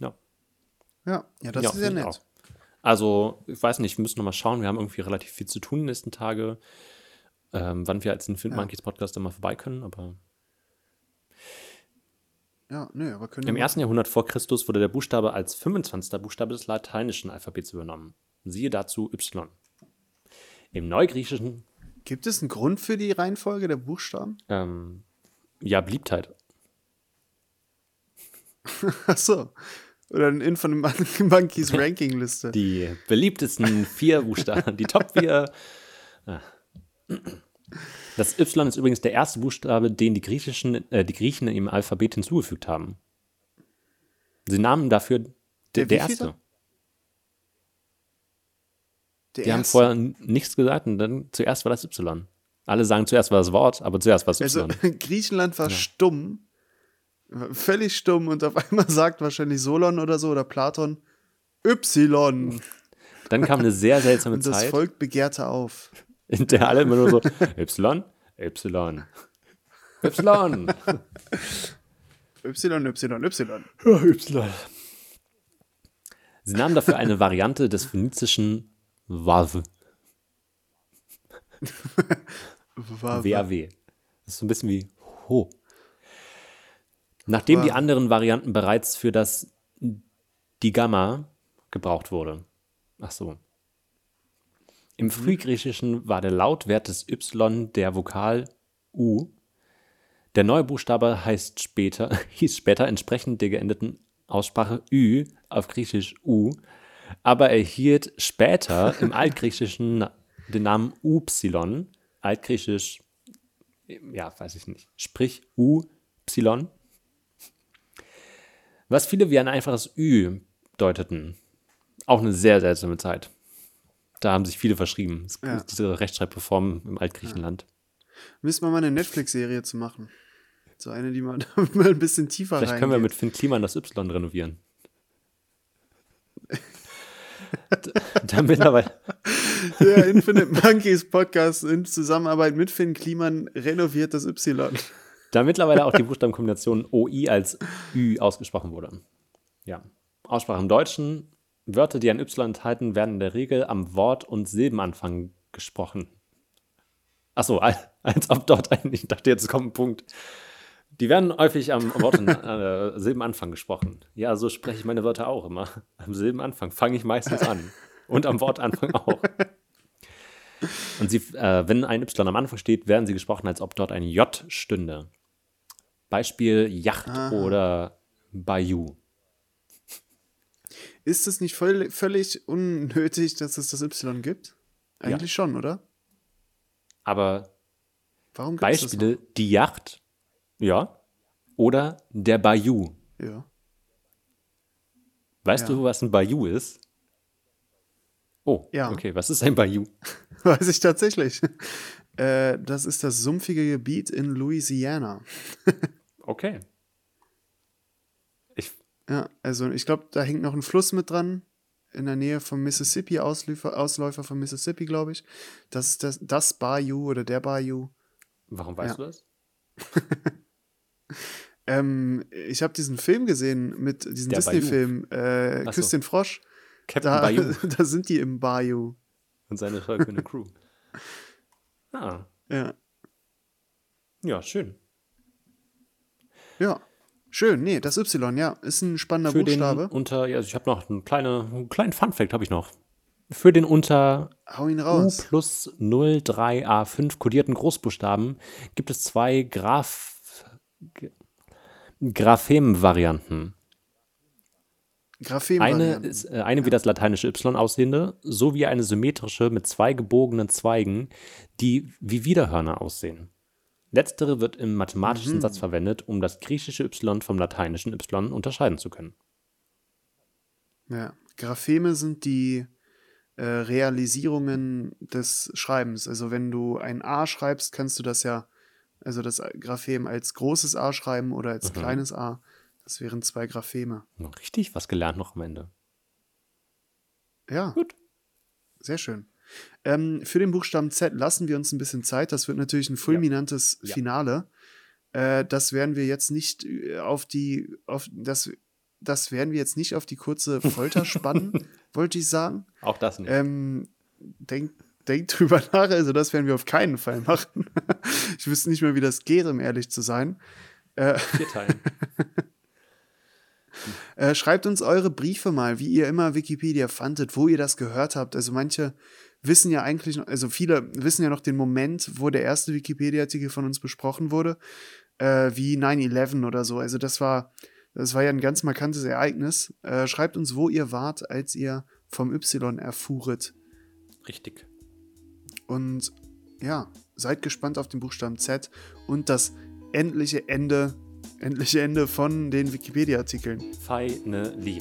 ja. Ja, ja, das ja, ist ja ich nett. auch. Also, ich weiß nicht, wir müssen noch mal schauen. Wir haben irgendwie relativ viel zu tun die nächsten Tage, ähm, wann wir als Infinite Ja. Monkeys Podcast mal vorbei können. Aber Ja, nö, aber können im ersten Jahrhundert vor Christus wurde der Buchstabe als 25. Buchstabe des lateinischen Alphabets übernommen. Siehe dazu Y. Im Neugriechischen, Gibt es einen Grund für die Reihenfolge der Buchstaben? ähm, ja, Beliebtheit. Ach so. Oder ein In von dem Monkeys Ranking-Liste. Die beliebtesten vier Buchstaben, die Top 4. Ah. Das Y ist übrigens der erste Buchstabe, den die, Griechischen, äh, die Griechen im Alphabet hinzugefügt haben. Sie nahmen dafür der, Der erste. Der Die haben erste. vorher n- nichts gesagt und dann zuerst war das Y. Alle sagen zuerst war das Wort, aber zuerst war es Also, Y. Griechenland war stumm. Völlig stumm und auf einmal sagt wahrscheinlich Solon oder so oder Platon Y. Dann kam eine sehr seltsame Und das Zeit. Volk begehrte auf. In der alle immer nur so Y, Y, Y. Y, Y, Y. Y. Sie nahmen dafür eine Variante des phönizischen WAV. WAW. Das ist so ein bisschen wie Ho. Nachdem die Wow. anderen Varianten bereits für das Digamma gebraucht wurde. Ach so. Im Frühgriechischen war der Lautwert des Y der Vokal U. Der neue Buchstabe heißt später, hieß später entsprechend der geendeten Aussprache Ü auf Griechisch U, aber erhielt später im Altgriechischen den Namen Y, Altgriechisch, ja, weiß ich nicht, sprich U-Y, was viele wie ein einfaches Ü deuteten. Auch eine sehr seltsame Zeit. Da haben sich viele verschrieben. Es- Ja. Diese Rechtschreibreform im Altgriechenland. Müssen wir mal eine Netflix-Serie zu machen. So eine, die mal, mal ein bisschen tiefer Vielleicht können wir reingeht. mit Finn Kliman das Y renovieren. D- da mittlerweile, Der Infinite Monkeys Podcast in Zusammenarbeit mit Finn Kliman renoviert das Y. da mittlerweile auch die Buchstabenkombination OI als Ü ausgesprochen wurde. Ja. Aussprache im Deutschen. Wörter, die ein Y enthalten, werden in der Regel am Wort- und Silbenanfang gesprochen. Achso, als ob dort ein, ich dachte, jetzt kommt ein Punkt. Die werden häufig am Wort- und äh, Silbenanfang gesprochen. Ja, so spreche ich meine Wörter auch immer. Am Silbenanfang fange ich meistens an. Und am Wortanfang auch. Und sie, äh, wenn ein Y am Anfang steht, werden sie gesprochen, als ob dort ein J stünde. Beispiel Yacht oder Bayou. Ist es nicht voll, völlig unnötig, dass es das Y gibt? Eigentlich schon, oder? Aber Warum Beispiele, die Yacht, ja, oder der Bayou. Ja. Weißt Ja. du, was ein Bayou ist? Oh, Ja. okay, was ist ein Bayou? Weiß ich tatsächlich. Äh, das ist das sumpfige Gebiet in Louisiana. Okay. Ja, also ich glaube, da hängt noch ein Fluss mit dran. In der Nähe vom Mississippi, Ausläufer, Ausläufer vom Mississippi, glaube ich. Das ist das, das Bayou oder der Bayou. warum weißt Ja. du das? Ähm, ich habe diesen Film gesehen mit diesem Disney-Film, äh. Küss den Frosch. Captain Da, Bayou da sind die im Bayou. und seine verrückte Crew. Ah, Ja. ja, schön. Ja. Schön, nee, das Y, ja, ist ein spannender Für den Buchstabe. unter, ja, also ich habe noch einen, kleine, einen kleinen Fun-Fact habe ich noch. Für den unter Hau ihn U raus. plus 03A5 kodierten Großbuchstaben gibt es zwei Graph, Graphem-Varianten. Graphem Eine, ist, äh, eine wie das lateinische Y aussehende, sowie eine symmetrische mit zwei gebogenen Zweigen, die wie Widerhörner aussehen. Letztere wird im mathematischen Satz verwendet, um das griechische Y vom lateinischen Y unterscheiden zu können. Ja. Grapheme sind die äh, Realisierungen des Schreibens. Also wenn du ein A schreibst, kannst du das ja, also das Graphem als großes A schreiben oder als Mhm. kleines A. Das wären zwei Grapheme. Richtig was gelernt noch am Ende. Ja. Gut. Sehr schön. Ähm, für den Buchstaben Z lassen wir uns ein bisschen Zeit. Das wird natürlich ein fulminantes Ja. Finale. Äh, das werden wir jetzt nicht äh, auf die, auf das, das werden wir jetzt nicht auf die kurze Folter spannen, wollte ich sagen. Auch das nicht. Ähm, denk, denk drüber nach, also das werden wir auf keinen Fall machen. ich wüsste nicht mehr, wie das geht, um ehrlich zu sein. Vier Teilen. Äh, schreibt uns eure Briefe mal, wie ihr immer Wikipedia fandet, wo ihr das gehört habt. Also manche wissen ja eigentlich, noch, also viele wissen ja noch den Moment, wo der erste Wikipedia-Artikel von uns besprochen wurde, äh, wie 9-11 oder so. Also das war, das war ja ein ganz markantes Ereignis. Äh, schreibt uns, wo ihr wart, als ihr vom Y erfuhret. Richtig. Und ja, seid gespannt auf den Buchstaben Z und das endliche Ende, endliche Ende von den Wikipedia-Artikeln. Finally.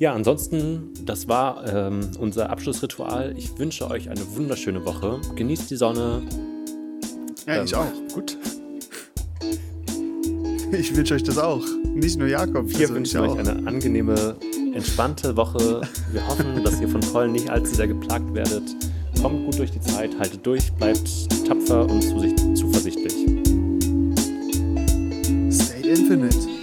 Ja, ansonsten, das war ähm, unser Abschlussritual. Ich wünsche euch eine wunderschöne Woche. Genießt die Sonne. Ja, ich Ähm, auch. Gut. Ich wünsche euch das auch. Nicht nur Jakob. Wir also wünschen ich euch auch. eine angenehme, entspannte Woche. Wir hoffen, dass ihr von Pollen nicht allzu sehr geplagt werdet. kommt gut durch die Zeit, haltet durch, bleibt tapfer und zuversichtlich. State Infinite.